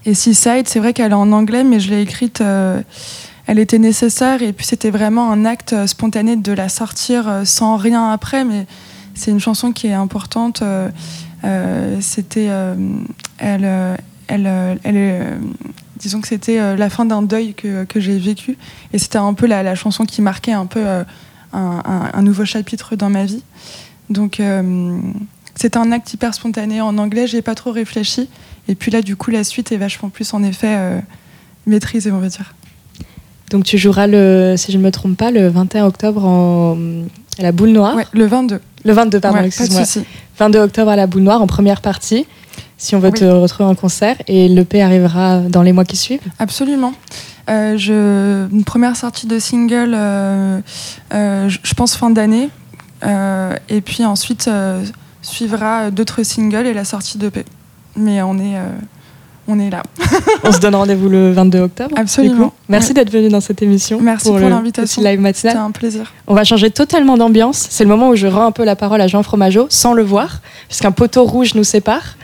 Et Seaside, c'est vrai qu'elle est en anglais, mais je l'ai écrite. elle était nécessaire et puis c'était vraiment un acte spontané de la sortir sans rien après. Mais c'est une chanson qui est importante. c'était, elle, elle, elle est, disons que c'était euh, la fin d'un deuil que, que j'ai vécu. Et c'était un peu la, la chanson qui marquait un peu euh, un, un- un nouveau chapitre dans ma vie. Donc, euh, c'était un acte hyper spontané. En anglais, j'ai pas trop réfléchi. Et puis là, du coup, la suite est vachement plus, en effet, euh, maîtrisée, on va dire. Donc tu joueras, le, si je ne me trompe pas, le 21 octobre en, à la Boule Noire. Ouais, le 22. Le 22, pardon, Ouais, excuse-moi. souci. 22 octobre à la Boule Noire en première partie, si on veut Oui. te retrouver en concert. Et l'EP arrivera dans les mois qui suivent. Absolument. Euh, je, une première sortie de single, euh, euh, je pense fin d'année. Et puis ensuite suivra d'autres singles et la sortie d'EP. Mais on est, on est là. On se donne rendez-vous le 22 octobre. Absolument. Merci Ouais. d'être venu dans cette émission. Merci pour l'invitation. live matinal. C'était un plaisir. On va changer totalement d'ambiance. C'est le moment où je rends un peu la parole à Jean Fromageau sans le voir, puisqu'un poteau rouge nous sépare.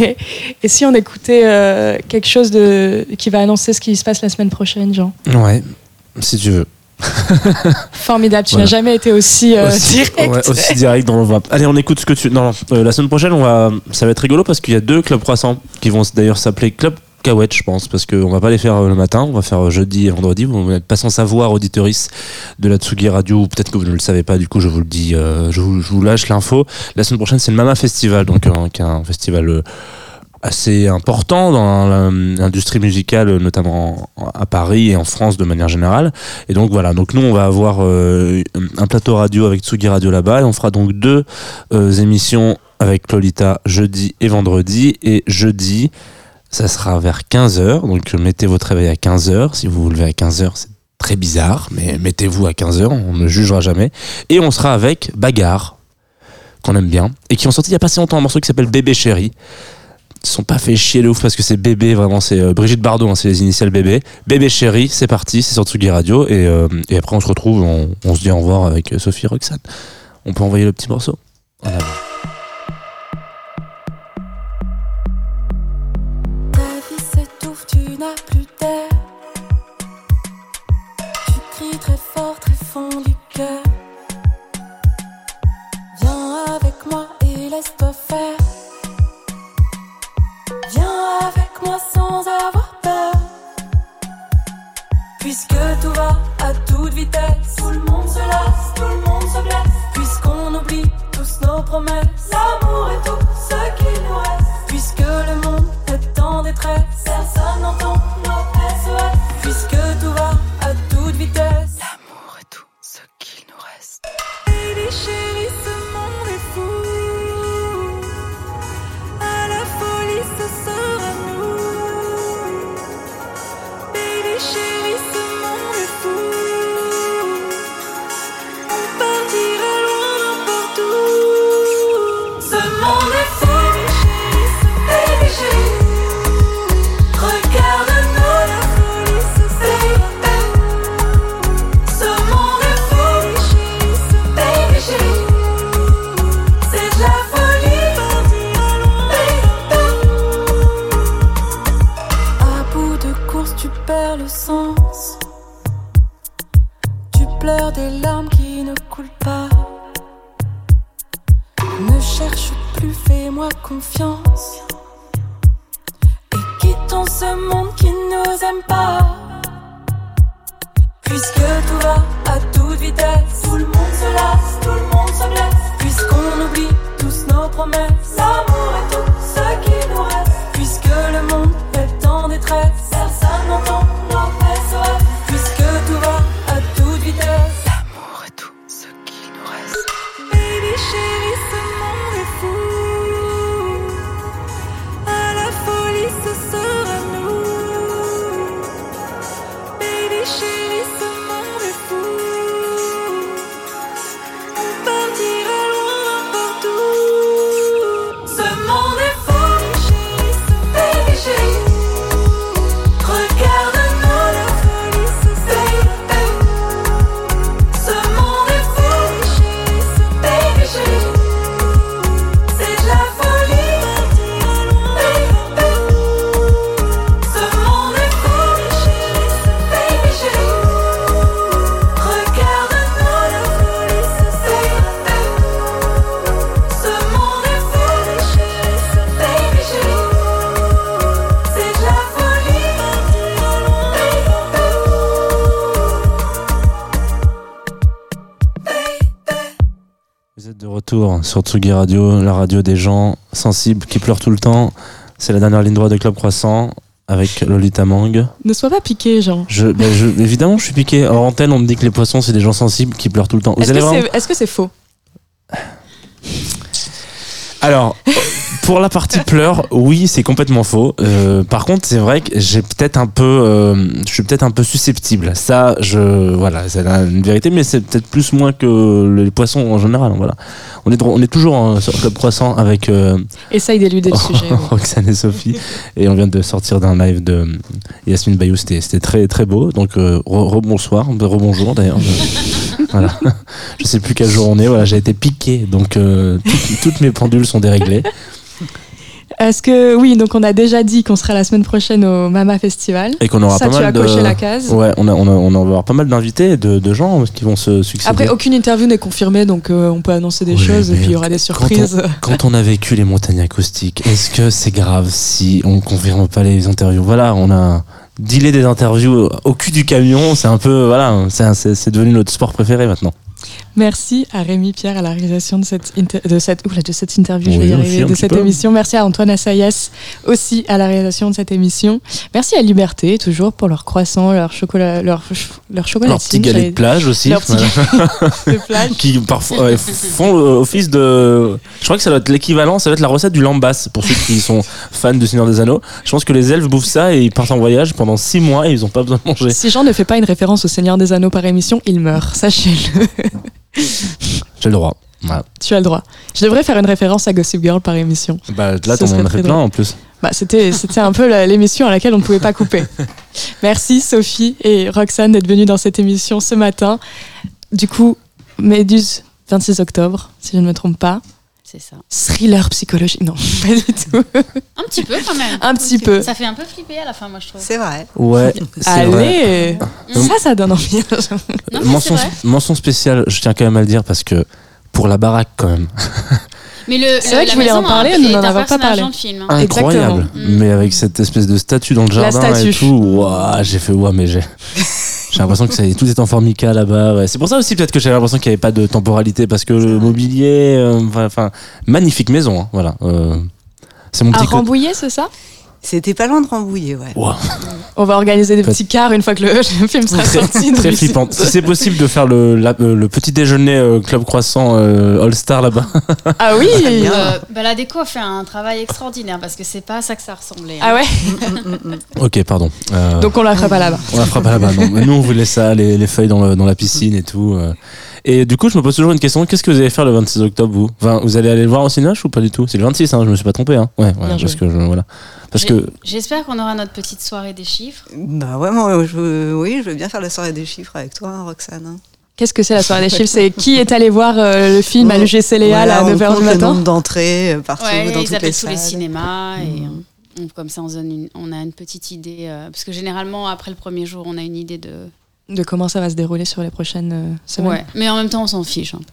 Et, <laughs> et si on écoutait euh, quelque chose de, qui va annoncer ce qui se passe la semaine prochaine, Jean? Ouais, si tu veux. <laughs> Formidable, tu Voilà. n'as jamais été aussi, euh, aussi, direct. ouais, aussi direct dans le voix. Allez, on écoute ce que tu. Non, non, euh, la semaine prochaine, on va. Ça va être rigolo parce qu'il y a deux clubs croissants qui vont d'ailleurs s'appeler Club Cahuète, je pense, parce qu'on va pas les faire euh, le matin, on va faire jeudi et vendredi. Vous n'êtes pas sans savoir, auditoris de la Tsugi Radio, ou peut-être que vous ne le savez pas, du coup, je vous le dis, euh, je, vous, je vous lâche l'info. La semaine prochaine, c'est le Mama Festival, donc qui est un festival. Assez important dans l'industrie musicale, notamment en- à Paris et en France de manière générale. Et donc voilà, donc nous on va avoir euh, un plateau radio avec Tsugi Radio là-bas et on fera donc deux euh, émissions avec Lolita jeudi et vendredi. Et jeudi, ça sera vers 15h, donc mettez votre réveil à 15h. Si vous vous levez à 15h, c'est très bizarre, mais mettez-vous à 15h, on ne jugera jamais. Et on sera avec Bagarre, qu'on aime bien, et qui ont sorti il y a pas si longtemps un morceau qui s'appelle Bébé Chéri. Sont pas fait chier de ouf parce que c'est bébé, vraiment, c'est euh, Brigitte Bardot, hein, c'est les initiales bébé. Bébé chéri, c'est parti, c'est sur Tsugi Radio. Et, euh, après, on se retrouve, on, se dit au revoir avec euh, Sophie Roxane. On peut envoyer le petit morceau. Ce monde qui nous aime pas. Puisque tout va à toute vitesse, tout le monde se lasse, tout le monde se blesse. Puisqu'on oublie tous nos promesses, retour sur Tsugi Radio, la radio des gens sensibles qui pleurent tout le temps. C'est la dernière ligne droite de Club Croissant avec Lolita Mang. Ne sois pas piqué, Jean. Je, ben, je- évidemment, je suis piqué. En antenne, on me dit que les poissons, c'est des gens sensibles qui pleurent tout le temps. Vraiment- est-ce que c'est faux? Alors, pour la partie pleurs, oui, c'est complètement faux. Euh, par contre, c'est vrai que j'ai peut-être un peu, euh, je suis peut-être un peu susceptible. Ça, je, voilà, c'est une vérité, mais c'est peut-être plus moins que les poissons en général. Voilà, on est, on est toujours euh, sur Club Croissant avec euh, Essaye d'éluder le sujet. oui. <laughs> Roxane et Sophie, et on vient de sortir d'un live de Yasmine Bayou. C'était, c'était très, très beau. Donc, euh, re- rebonsoir, rebonjour d'ailleurs. Je- <laughs> voilà, je sais plus quel jour on est. Voilà, j'ai été piqué, donc euh, toutes- toutes mes pendules sont déréglées. Est-ce que oui, donc on a déjà dit qu'on sera la semaine prochaine au Mama Festival. Et qu'on aura Ça, pas tu mal de. coché la case. Ouais, on, a, on, a, on va avoir pas mal d'invités, et de, de gens qui vont se succéder. Après, aucune interview n'est confirmée, donc euh, on peut annoncer des Oui, choses et puis il y aura des surprises. Quand on a vécu les montagnes acoustiques, est-ce que c'est grave si on confirme pas les interviews? Voilà, on a dealé des interviews au cul du camion, c'est un peu. Voilà, c'est devenu notre sport préféré maintenant. Merci à Rémi Pierre à la réalisation de cette, de cette, oula, de cette interview, je vais y arriver, de cette peu. émission. Merci à Antoine Assayas aussi à la réalisation de cette émission. Merci à Liberté, toujours pour leur croissant, leur chocolat, leur, leur chocolat. Leur petit galet de plage aussi. Leur petit <laughs> de plage. qui parfois font office de. Je crois que ça doit être l'équivalent, ça doit être la recette du lambas pour ceux qui sont fans du Seigneur des Anneaux. Je pense que les elfes bouffent ça et ils partent en voyage pendant 6 mois et ils ont pas besoin de manger. Si Jean ne fait pas une référence au Seigneur des Anneaux par émission, il meurt, sachez-le. J'ai le droit. Voilà. tu as le droit. Je devrais faire une référence à Gossip Girl par émission. Bah, là, t'en en fait plein en plus. Bah, c'était, c'était un peu l'émission à laquelle on ne pouvait pas couper. <laughs> Merci Sophie et Roxane d'être venues dans cette émission ce matin. Du coup, Méduse, 26 octobre, si je ne me trompe pas. C'est ça. Thriller psychologique. Non, <laughs> pas du tout. Un petit peu quand même. Un petit peu. Ça fait un peu flipper à la fin, moi je trouve. C'est vrai. Ouais, <laughs> vrai. Allez Ça, ça donne envie. Non, mais mention, mention spéciale, je tiens quand même à le dire parce que pour la baraque quand même. Mais le, C'est le- vrai que je voulais en maison parler, nous n'en avons pas parlé. dans le film. hein. Incroyable. Mais avec cette espèce de statue dans le jardin et tout. Ouah, j'ai fait ouah, mais j'ai. <laughs> J'ai l'impression que tout est en formica là-bas. ouais. C'est pour ça aussi peut-être que j'avais l'impression qu'il n'y avait pas de temporalité parce que le mobilier, euh, enfin, magnifique maison, hein, voilà. euh, c'est mon À petit côté. Rambouillet, c'est ça? C'était pas loin de Rambouillet, ouais. On va organiser des petits cars une fois que le, le <laughs> film sera très, sorti. très flippant. <laughs> Si c'est possible de faire le, la- euh, le petit déjeuner euh, Club Croissant euh, All Star là-bas. <laughs> Ah oui Euh, bah, la déco a fait un travail extraordinaire parce que c'est pas à ça que ça ressemblait. hein. Ah ouais ok, pardon. Euh, Donc on la fera pas là-bas. On la fera pas là-bas, non. Mais nous, on voulait ça, les, les feuilles dans, le- dans la piscine et tout. Et du coup, je me pose toujours une question. Qu'est-ce que vous allez faire le 26 octobre, vous? Enfin, Vous allez aller le voir au Cinoche ou pas du tout C'est le 26, hein, je me suis pas trompé. Hein. Ouais, ouais, Bien parce joué. que je, voilà. Parce J'ai- que J'espère qu'on aura notre petite soirée des chiffres. Bah ouais, moi, je veux, oui, je veux bien faire la soirée des chiffres avec toi, hein, Roxane. hein. Qu'est-ce que c'est la soirée des chiffres? C'est qui est allé voir euh, le film à l'UGC Voilà, à on 9h compte du le matin? nombre d'entrées euh, partout Ouais, dans ils toutes les appellent tous les salles. cinémas et Mm. on- comme ça on, donne une- on a une petite idée. euh, parce que généralement, après le premier jour, on a une idée de. De comment ça va se dérouler sur les prochaines euh, semaines. Ouais. Mais en même temps, on s'en fiche un peu.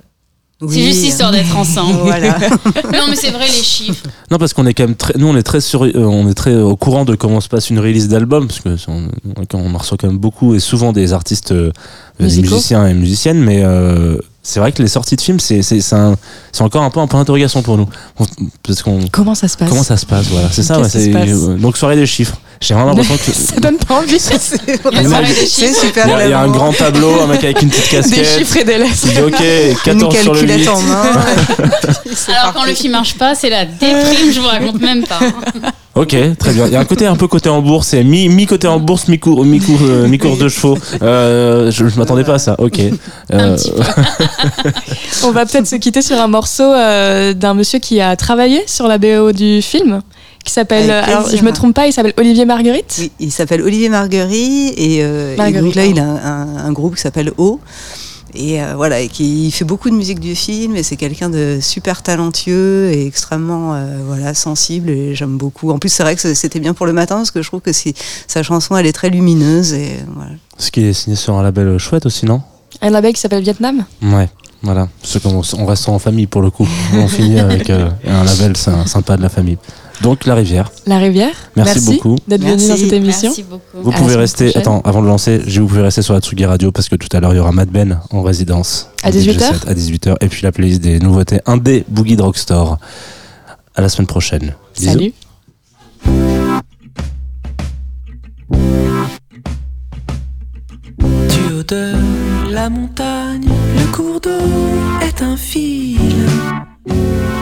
Oui. C'est juste histoire d'être ensemble. <laughs> Voilà. <laughs> non, mais c'est vrai, les chiffres. non, parce qu'on est quand même très, nous, on est très sur, euh, on est très au courant de comment se passe une release d'album, parce que on, on en reçoit quand même beaucoup et souvent des artistes, euh, des musiciens et musiciennes, mais euh, c'est vrai que les sorties de films, c'est encore un peu un point d'interrogation pour nous, On- parce qu'on Comment ça se passe comment ça se passe, voilà, c'est ça. Ouais, euh, donc soirée des chiffres. J'ai vraiment l'impression <laughs> que Ça donne pas envie. <laughs> Des C'est super. Il y, a, il y a un grand tableau, un mec avec une petite Des casquette. chiffres et des lettres. Il dit ok, Une 14 sur le 8. calculette en main. <laughs> Alors quand le film marche pas, c'est la déprime, je vous raconte même pas. Ok, très bien. Il y a un côté un peu côté en bourse, c'est mi, mi côté en bourse, mi cours, mi cours, euh, mi course de chevaux. Euh, je, je m'attendais pas à ça. Ok. Euh, petit peu. <laughs> On va peut-être se quitter sur un morceau euh, d'un monsieur qui a travaillé sur la BO du film, qui s'appelle. Alors, je me trompe pas, il s'appelle Olivier Marguerite. Oui, il s'appelle Olivier Marguerite et, euh, donc là il a pardon. un, un- un groupe qui s'appelle O. Et euh, voilà, et qui il fait beaucoup de musique du film et c'est quelqu'un de super talentueux et extrêmement euh, voilà sensible et j'aime beaucoup. En plus c'est vrai que c'était bien pour le matin parce que je trouve que sa chanson elle est très lumineuse et voilà. ce qui est signé sur un label chouette aussi, non? Un label qui s'appelle Vietnam? Ouais. Voilà. Parce qu'on on reste en famille pour le coup. <laughs> On finit avec euh, un label sy- sympa de la famille. Donc la rivière. La rivière. Merci beaucoup. d'être venu dans cette émission. Merci beaucoup. Vous À pouvez rester. prochaine. Attends, avant de lancer, je vous pouvez rester sur la Tsugi Radio parce que tout à l'heure il y aura Mad Ben en résidence. À En DJ 18 heures set À 18h. Et puis la playlist des nouveautés Indé Boogie Drugstore. À la semaine prochaine. Bisous. Salut. Du haut de la montagne, le cours d'eau est un fil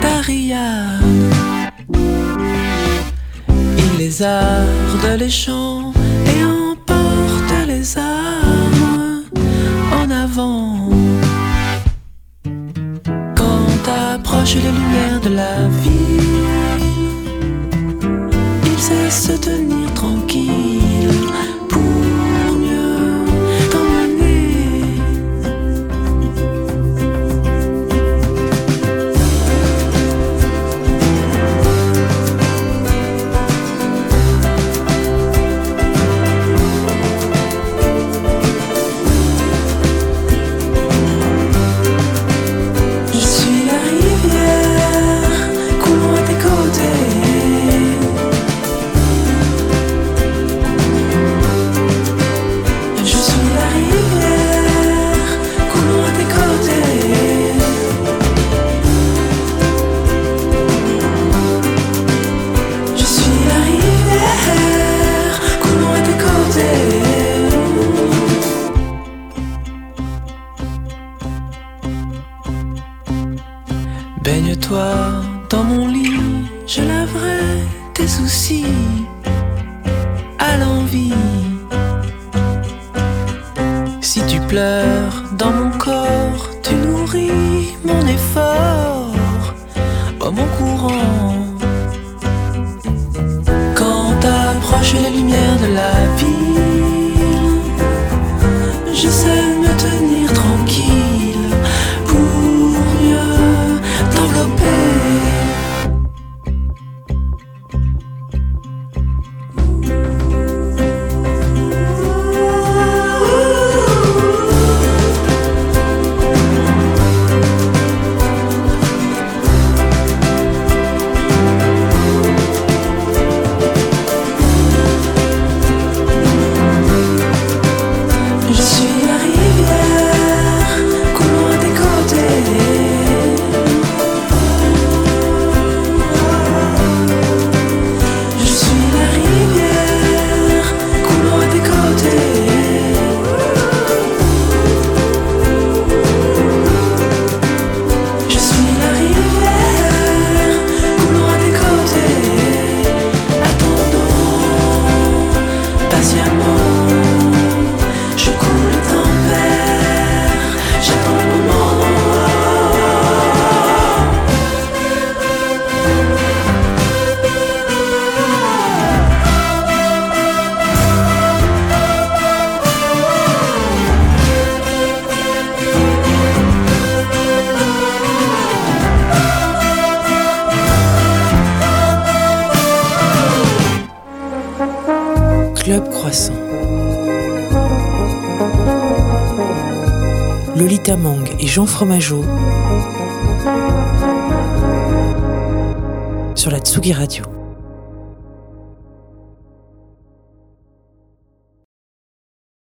d'Ariane. Les arde les champs et emporte les armes en avant. Quand approchent les lumières de la ville, il sait se tenir tranquille Jean Fromageau